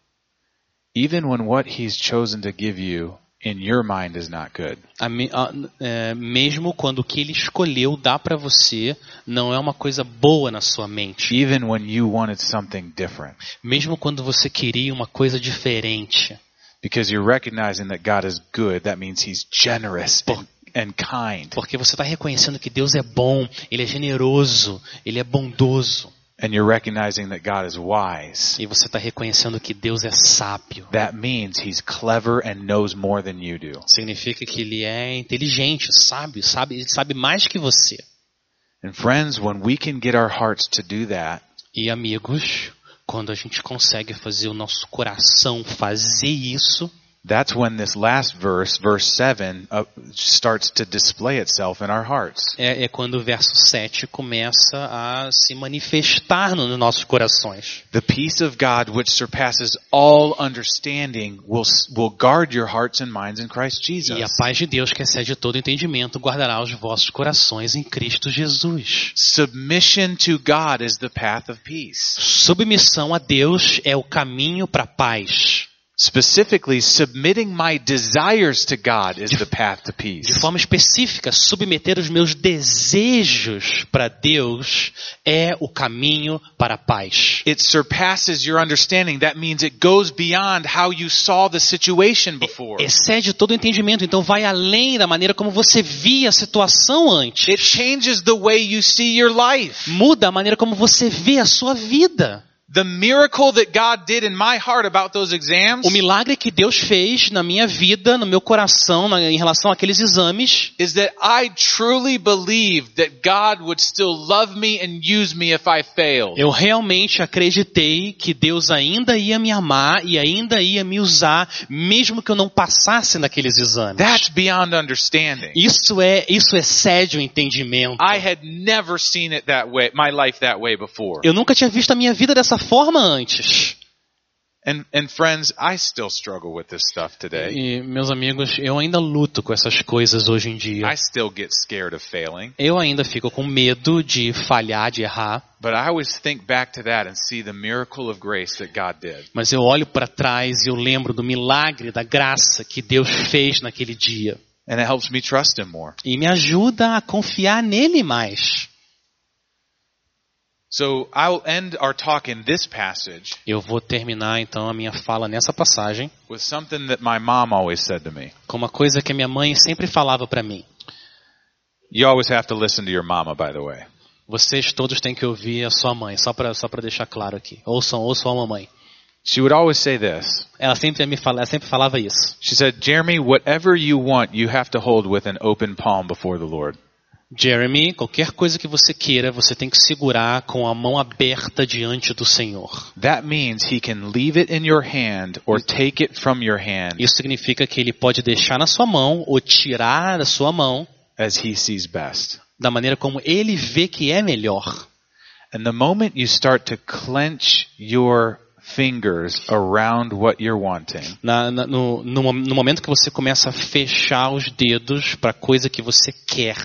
Even when what He's chosen to give you in your mind is not good. A a- é, mesmo quando o que Ele escolheu dar para você não é uma coisa boa na sua mente. Even when you wanted something different. Mesmo quando você queria uma coisa diferente. Because you're recognizing that God is good, that means He's generous and, and kind. Porque você está reconhecendo que Deus é bom, Ele é generoso, Ele é bondoso. And you're recognizing that God is wise. E você está reconhecendo que Deus é sábio. That means He's clever and knows more than you do. Significa que Ele é inteligente, sábio, sabe, ele sabe mais que você. And friends, when we can get our hearts to do that, E amigos, quando a gente consegue fazer o nosso coração fazer isso, that's when this last verse, verse 7, uh, starts to display itself in our hearts. é, é quando o verso 7 começa a se manifestar no- nos nossos corações. The peace of God, which surpasses all understanding, will, will guard your hearts and minds in Christ E a Jesus. paz de Deus, que excede todo entendimento, guardará os vossos corações em Cristo Jesus. Submission to God is the path of peace. Submissão a Deus é o caminho para a paz. Specifically, submitting my desires to God is the path to peace. De forma específica, submeter os meus desejos para Deus é o caminho para a paz. It surpasses your understanding. That means it goes beyond how you saw the situation before. Excede todo entendimento, então vai além da maneira como você via a situação antes. It changes the way you see your life. Muda a maneira como você vê a sua vida. The miracle that God did in my heart about those exams O milagre que Deus fez na minha vida, no meu coração, na- em relação àqueles exames, is that I truly believed that God would still love me and use me if I failed. eu realmente acreditei que Deus ainda ia me amar e ainda ia me usar, mesmo que eu não passasse naqueles exames. That's beyond understanding. Isso é, isso excede o entendimento. I had never seen it that way, my life that way before. Eu nunca tinha visto a minha vida dessa forma antes. And, and friends, I still struggle with this stuff today. E, meus amigos, eu ainda luto com essas coisas hoje em dia. I still get scared of failing. Eu ainda fico com medo de falhar, de errar. But I always think back to that and see the miracle of grace that God did. Mas eu olho para trás e eu lembro do milagre, da graça que Deus fez naquele dia. And it helps me trust Him more. E me ajuda a confiar nele mais. So I'll end our talk in this passage Eu vou terminar então a minha fala nessa passagem with something that my mom always said to me. com uma coisa que a minha mãe sempre falava para mim. You always have to listen to your mama, by the way. Vocês todos têm que ouvir a sua mãe, só para só para deixar claro aqui. Ouçam, ouçam a mamãe. She would always say this. Ela sempre me fala, ela sempre falava isso. She said, Jeremy, whatever you want, you have to hold with an open palm before the Lord. Jeremy, qualquer coisa que você queira, você tem que segurar com a mão aberta diante do Senhor. That means he can leave it in your hand or take it from your hand Isso significa que ele pode deixar na sua mão ou tirar da sua mão as he sees best. da maneira como ele vê que é melhor. And the moment you start to clench your fingers around what you're wanting, Na- na- no, no no momento que você começa a fechar os dedos para a coisa que você quer,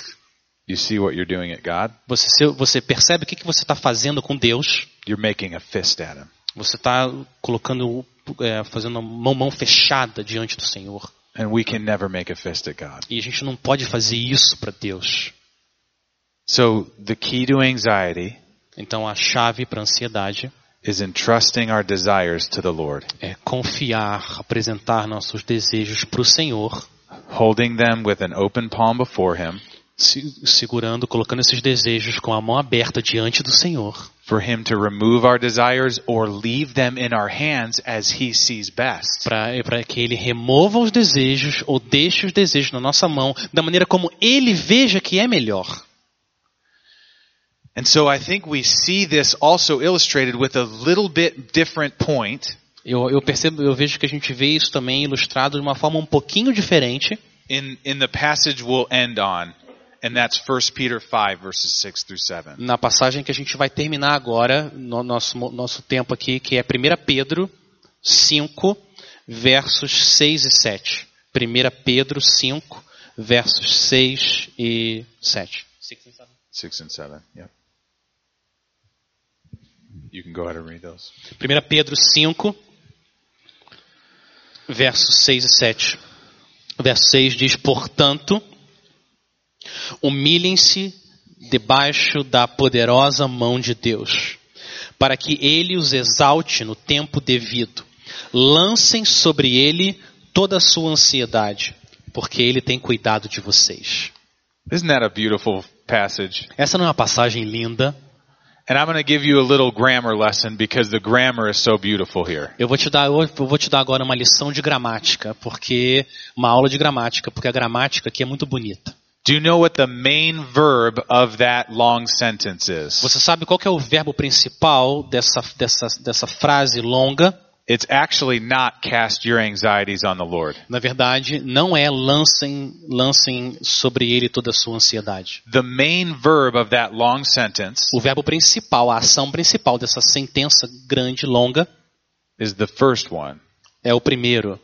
you see what you're doing at God? você, você percebe o que, que você está fazendo com Deus. You're making a fist at him. Você está colocando, é, fazendo a mão, mão fechada diante do Senhor. And we can never make a fist at God. E a gente não pode fazer isso para Deus. So the key to anxiety Então a chave para ansiedade is entrusting our desires to the Lord, é confiar, apresentar nossos desejos para o Senhor, holding them with an open palm before him segurando, colocando esses desejos com a mão aberta diante do Senhor, for him to remove our desires or leave them in our hands as he sees best. para que Ele remova os desejos ou deixe os desejos na nossa mão da maneira como Ele veja que é melhor. And so I think we see this also illustrated with a little bit different point Eu, eu percebo, eu vejo que a gente vê isso também ilustrado de uma forma um pouquinho diferente in, in the passage we'll end on, and that's 1 Peter 5 verses 6 through 7. na passagem que a gente vai terminar agora, no nosso, nosso tempo aqui, que é 1 Pedro 5, versos 6 e 7. 1 Pedro 5, versos 6 e 7. 6 and 7, yeah. You can go ahead and read those. 1 Pedro 5, versos 6 e 7. O verso 6 diz: Portanto, humilhem-se debaixo da poderosa mão de Deus, para que ele os exalte no tempo devido. Lancem sobre ele toda a sua ansiedade, porque ele tem cuidado de vocês. Isn't that a beautiful passage? Essa não é uma passagem linda? And I'm going to give you a little grammar lesson because the grammar is so beautiful here. Eu vou te dar, eu vou te dar agora uma lição de gramática, porque uma aula de gramática, porque a gramática aqui é muito bonita. Do you know what the main verb of that long sentence is? Você sabe qual é o verbo principal dessa, dessa, dessa frase longa? It's actually not cast your anxieties on the Lord. Na verdade, não é lancem, lancem sobre ele toda a sua ansiedade. The main verb of that long sentence O verbo principal, a ação principal dessa sentença grande, longa, is the first one. é o primeiro.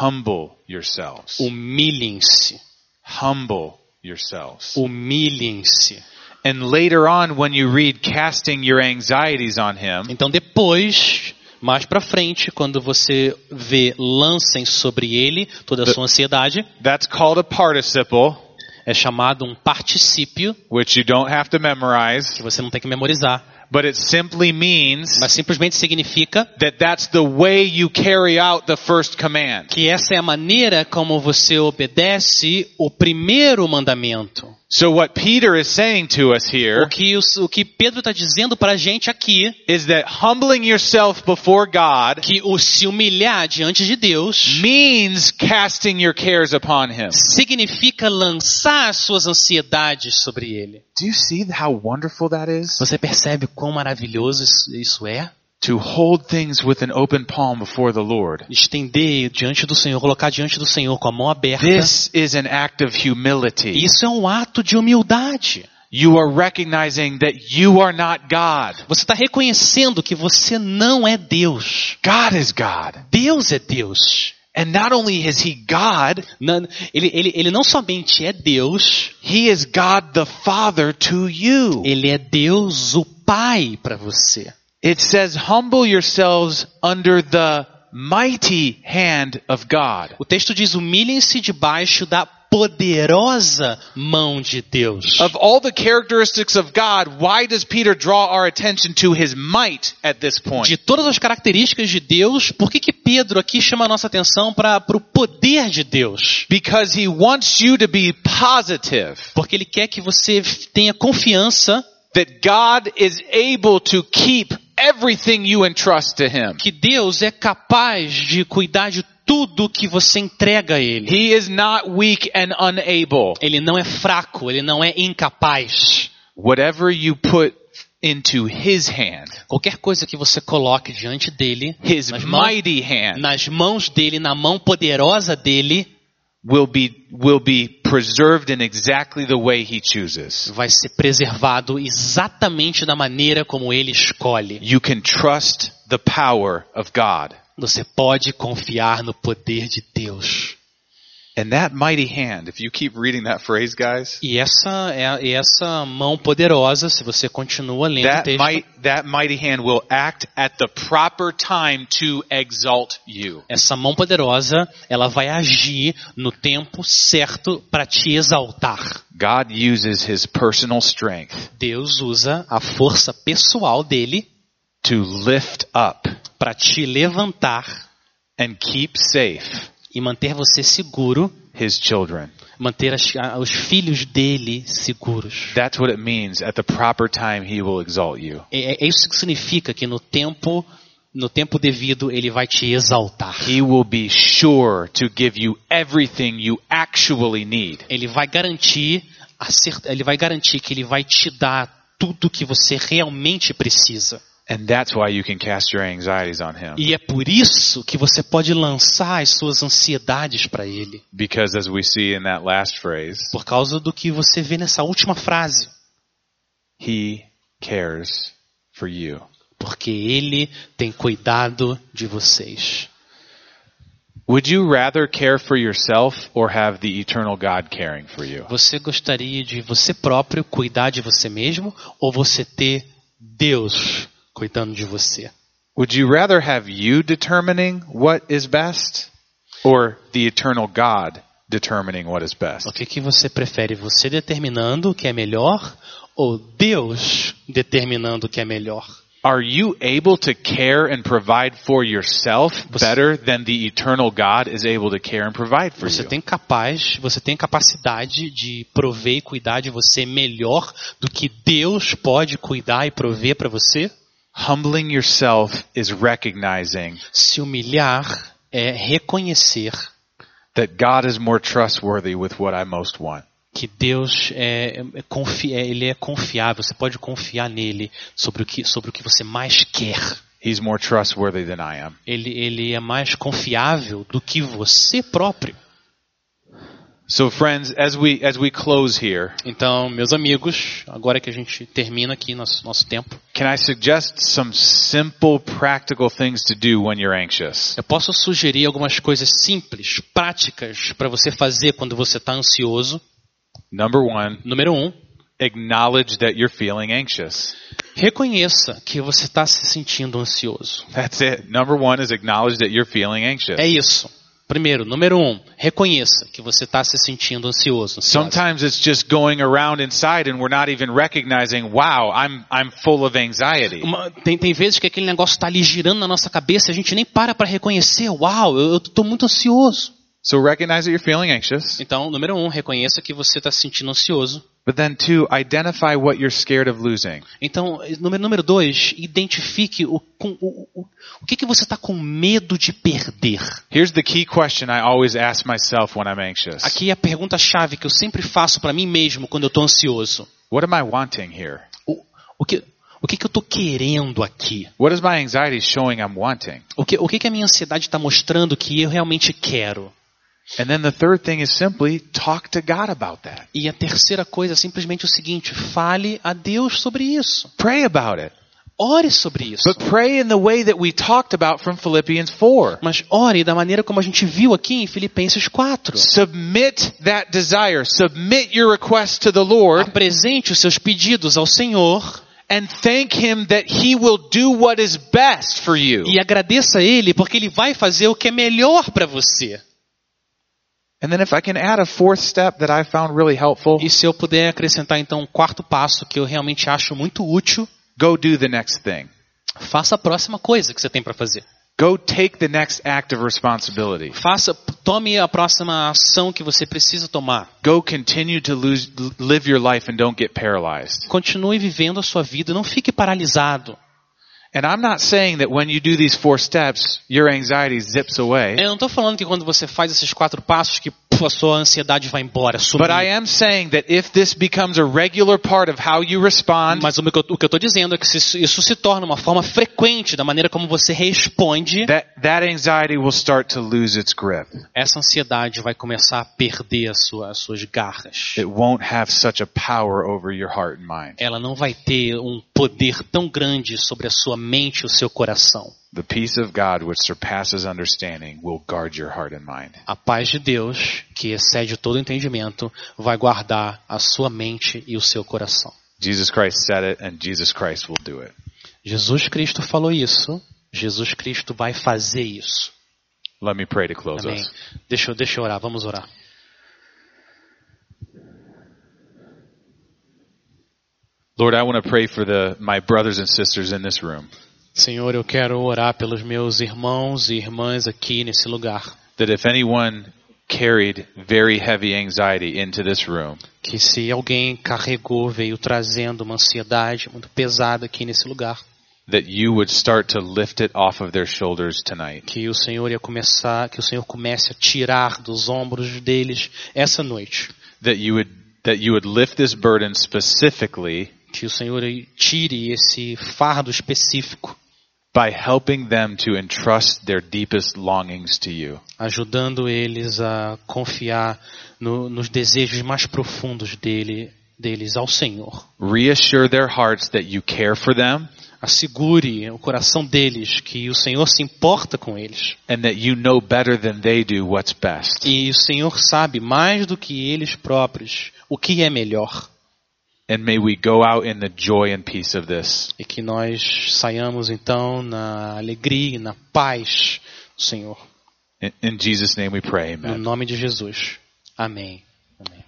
Humble yourselves. Humilhem-se. Humble yourselves. Humilhem-se. And later on, when you read casting your anxieties on him, Então depois, mais pra frente, quando você vê lancem sobre ele toda a sua ansiedade, that's called a participle, é chamado um particípio which you don't have to memorize, que você não tem que memorizar, but it simply means mas simplesmente significa that that's the way you carry out the first command. que essa é a maneira como você obedece o primeiro mandamento. So what Peter is saying to us here O que, o que Pedro está dizendo para a gente aqui, is that humbling yourself before God que o se humilhar diante de Deus means casting your cares upon him. significa lançar as suas ansiedades sobre ele. Do you see how wonderful that is? Você percebe quão maravilhoso isso- é? To hold things with an open palm before the Lord. Estender diante do Senhor, colocar diante do Senhor com a mão aberta. This is an act of humility. Isso é um ato de humildade. You are recognizing that you are not God. Você está reconhecendo que você não é Deus. God is God. Deus é Deus. And not only is he God, Não- ele, ele, ele não somente é Deus, he is God the Father to you. ele é Deus o Pai para você. It says, humble yourselves under the mighty hand of God. O texto diz: humilhem-se debaixo da poderosa mão de Deus. Of all the characteristics of God, why does Peter draw our attention to his might at this point? De todas as características de Deus, por que, que Pedro aqui chama a nossa atenção para o poder de Deus? Because he wants you to be positive Porque ele quer que você tenha confiança that God is able to keep everything you entrust to him. que Deus é capaz de cuidar de tudo que você entrega a Ele. He is not weak and unable. Ele não é fraco, ele não é incapaz. Whatever you put into his hand, Qualquer coisa que você coloque diante dele, his nas mãos, mighty hand, nas mãos dele, na mão poderosa dele, will be will be preserved in exactly the way he chooses. vai ser preservado exatamente da maneira como ele escolhe. You can trust the power of God. Você pode confiar no poder de Deus. And that mighty hand, if you keep reading that phrase, guys, E essa é e essa mão poderosa, se você continua lendo o that texto, might that mighty hand will act at the proper time to exalt you. essa mão poderosa, ela vai agir no tempo certo para te exaltar. God uses his personal strength Deus usa a força pessoal dele to lift up para te levantar and keep safe e manter você seguro, his children. manter as- os filhos dele seguros. That's what it means. At the proper time, he will exalt you. É, é isso que significa que no tempo no tempo devido ele vai te exaltar. He will be sure to give you everything you actually need. Ele vai garantir ele vai garantir que ele vai te dar tudo que você realmente precisa. And that's why you can cast your anxieties on him. E é por isso que você pode lançar as suas ansiedades para ele, Because as we see in that last phrase, por causa do que você vê nessa última frase, he cares for you. porque ele tem cuidado de vocês. Would you rather care for yourself or have the eternal God caring for you? Você gostaria de você próprio cuidar de você mesmo ou você ter Deus cuidando de você? Would you rather have you determining what is best or the eternal God determining what is best? O que, que você prefere? Você determinando o que é melhor ou Deus determinando o que é melhor? Are you able to care and provide for yourself better than the eternal God is able to care and provide for Você you? tem capaz, você tem capacidade de prover e cuidar de você melhor do que Deus pode cuidar e prover para você? Humbling yourself is recognizing Se humilhar é reconhecer that God is more trustworthy with what I most want. que Deus é, é confi- é- ele é confiável. Você pode confiar nele sobre o que, sobre o que você mais quer. He's more trustworthy than I am. Ele, ele é mais confiável do que você próprio. So friends, as we as we close here, Então, meus amigos, agora que a gente termina aqui nosso, nosso tempo, can I suggest some simple practical things to do when you're anxious? eu posso sugerir algumas coisas simples, práticas, para você fazer quando você está ansioso. Number 1, Número um, acknowledge that you're feeling anxious. reconheça que você está se sentindo ansioso. That's it. Number 1 is acknowledge that you're feeling anxious. É isso. Primeiro, número um, reconheça que você está se sentindo ansioso. Sometimes it's just going around inside and we're not even recognizing, wow, I'm I'm full of anxiety. Uma- tem, tem vezes que aquele negócio está ali girando na nossa cabeça a gente nem para para reconhecer. Uau, eu estou muito ansioso. So recognize that you're feeling anxious, Então, número um, reconheça que você está se sentindo ansioso. But then two, identify what you're scared of losing. Então, número, número dois, identifique o, com- o, o, o que, que você está com medo de perder. Here's the key question I always ask myself when I'm anxious. Aqui é a pergunta-chave que eu sempre faço para mim mesmo quando eu estou ansioso. What am I wanting here? O, o que, o que, que eu estou querendo aqui? What is my anxiety showing I'm wanting? O que, o que, que a minha ansiedade está mostrando que eu realmente quero? And then the third thing is simply talk to God about that. E a terceira coisa é simplesmente o seguinte: fale a Deus sobre isso. Pray about it. Ore sobre isso. But pray in the way that we talked about from Philippians 4. Mas ore da maneira como a gente viu aqui em Filipenses 4. Submit that desire. Submit your request to the Lord Apresente os seus pedidos ao Senhor and thank Him that He will do what is best for you. e agradeça a Ele porque Ele vai fazer o que é melhor para você. E se eu puder acrescentar então um quarto passo que eu realmente acho muito útil, go do the next thing. faça a próxima coisa que você tem para fazer. Go take the next act of responsibility. Faça, tome a próxima ação que você precisa tomar. Go continue to lose, live your life and don't get paralyzed. Continue vivendo a sua vida, não fique paralisado. And I'm not saying that when you do these four steps, your anxiety zips away. Eu não estou falando que quando você faz esses quatro passos que puf, a sua ansiedade vai embora, sumir. But I am saying that if this becomes a regular part of how you respond, Mas o que eu- estou dizendo é que se isso, isso se torna uma forma frequente da maneira como você responde, that, that anxiety will start to lose its grip. essa ansiedade vai começar a perder a sua- as suas garras. It won't have such a power over your heart and mind. Ela não vai ter um poder tão grande sobre a sua mente e o seu coração. The peace of God, which surpasses understanding, will guard your heart and mind. A paz de Deus, que excede todo entendimento, vai guardar a sua mente e o seu coração. Jesus Christ said it, and Jesus Christ will do it. Jesus Cristo falou isso, Jesus Cristo vai fazer isso. Let me pray to close Amém. us. Deixa, eu- deixa eu orar, vamos orar. Lord, I want to pray for the my brothers and sisters in this room Senhor, eu quero orar pelos meus irmãos e irmãs aqui nesse lugar. that if anyone carried very heavy anxiety into this room, Que se alguém carregou, veio trazendo uma ansiedade muito pesada aqui nesse lugar, that you would start to lift it off of their shoulders tonight. que o Senhor ia começar, que o Senhor comece a tirar dos ombros deles essa noite. That you would that you would lift this burden specifically Que o Senhor tire esse fardo específico, by helping them to entrust their deepest longings to you. ajudando eles a confiar no- nos desejos mais profundos dele, deles ao Senhor. Reassure their hearts that you care for them Assegure o coração deles que o Senhor se importa com eles. and that you know better than they do what's best. E o Senhor sabe mais do que eles próprios o que é melhor. And may we go out in the joy and peace of this. E que nós saiamos então na alegria e na paz do Senhor. In, in Jesus' name we pray. No Amen. nome de Jesus. Amém. Amém.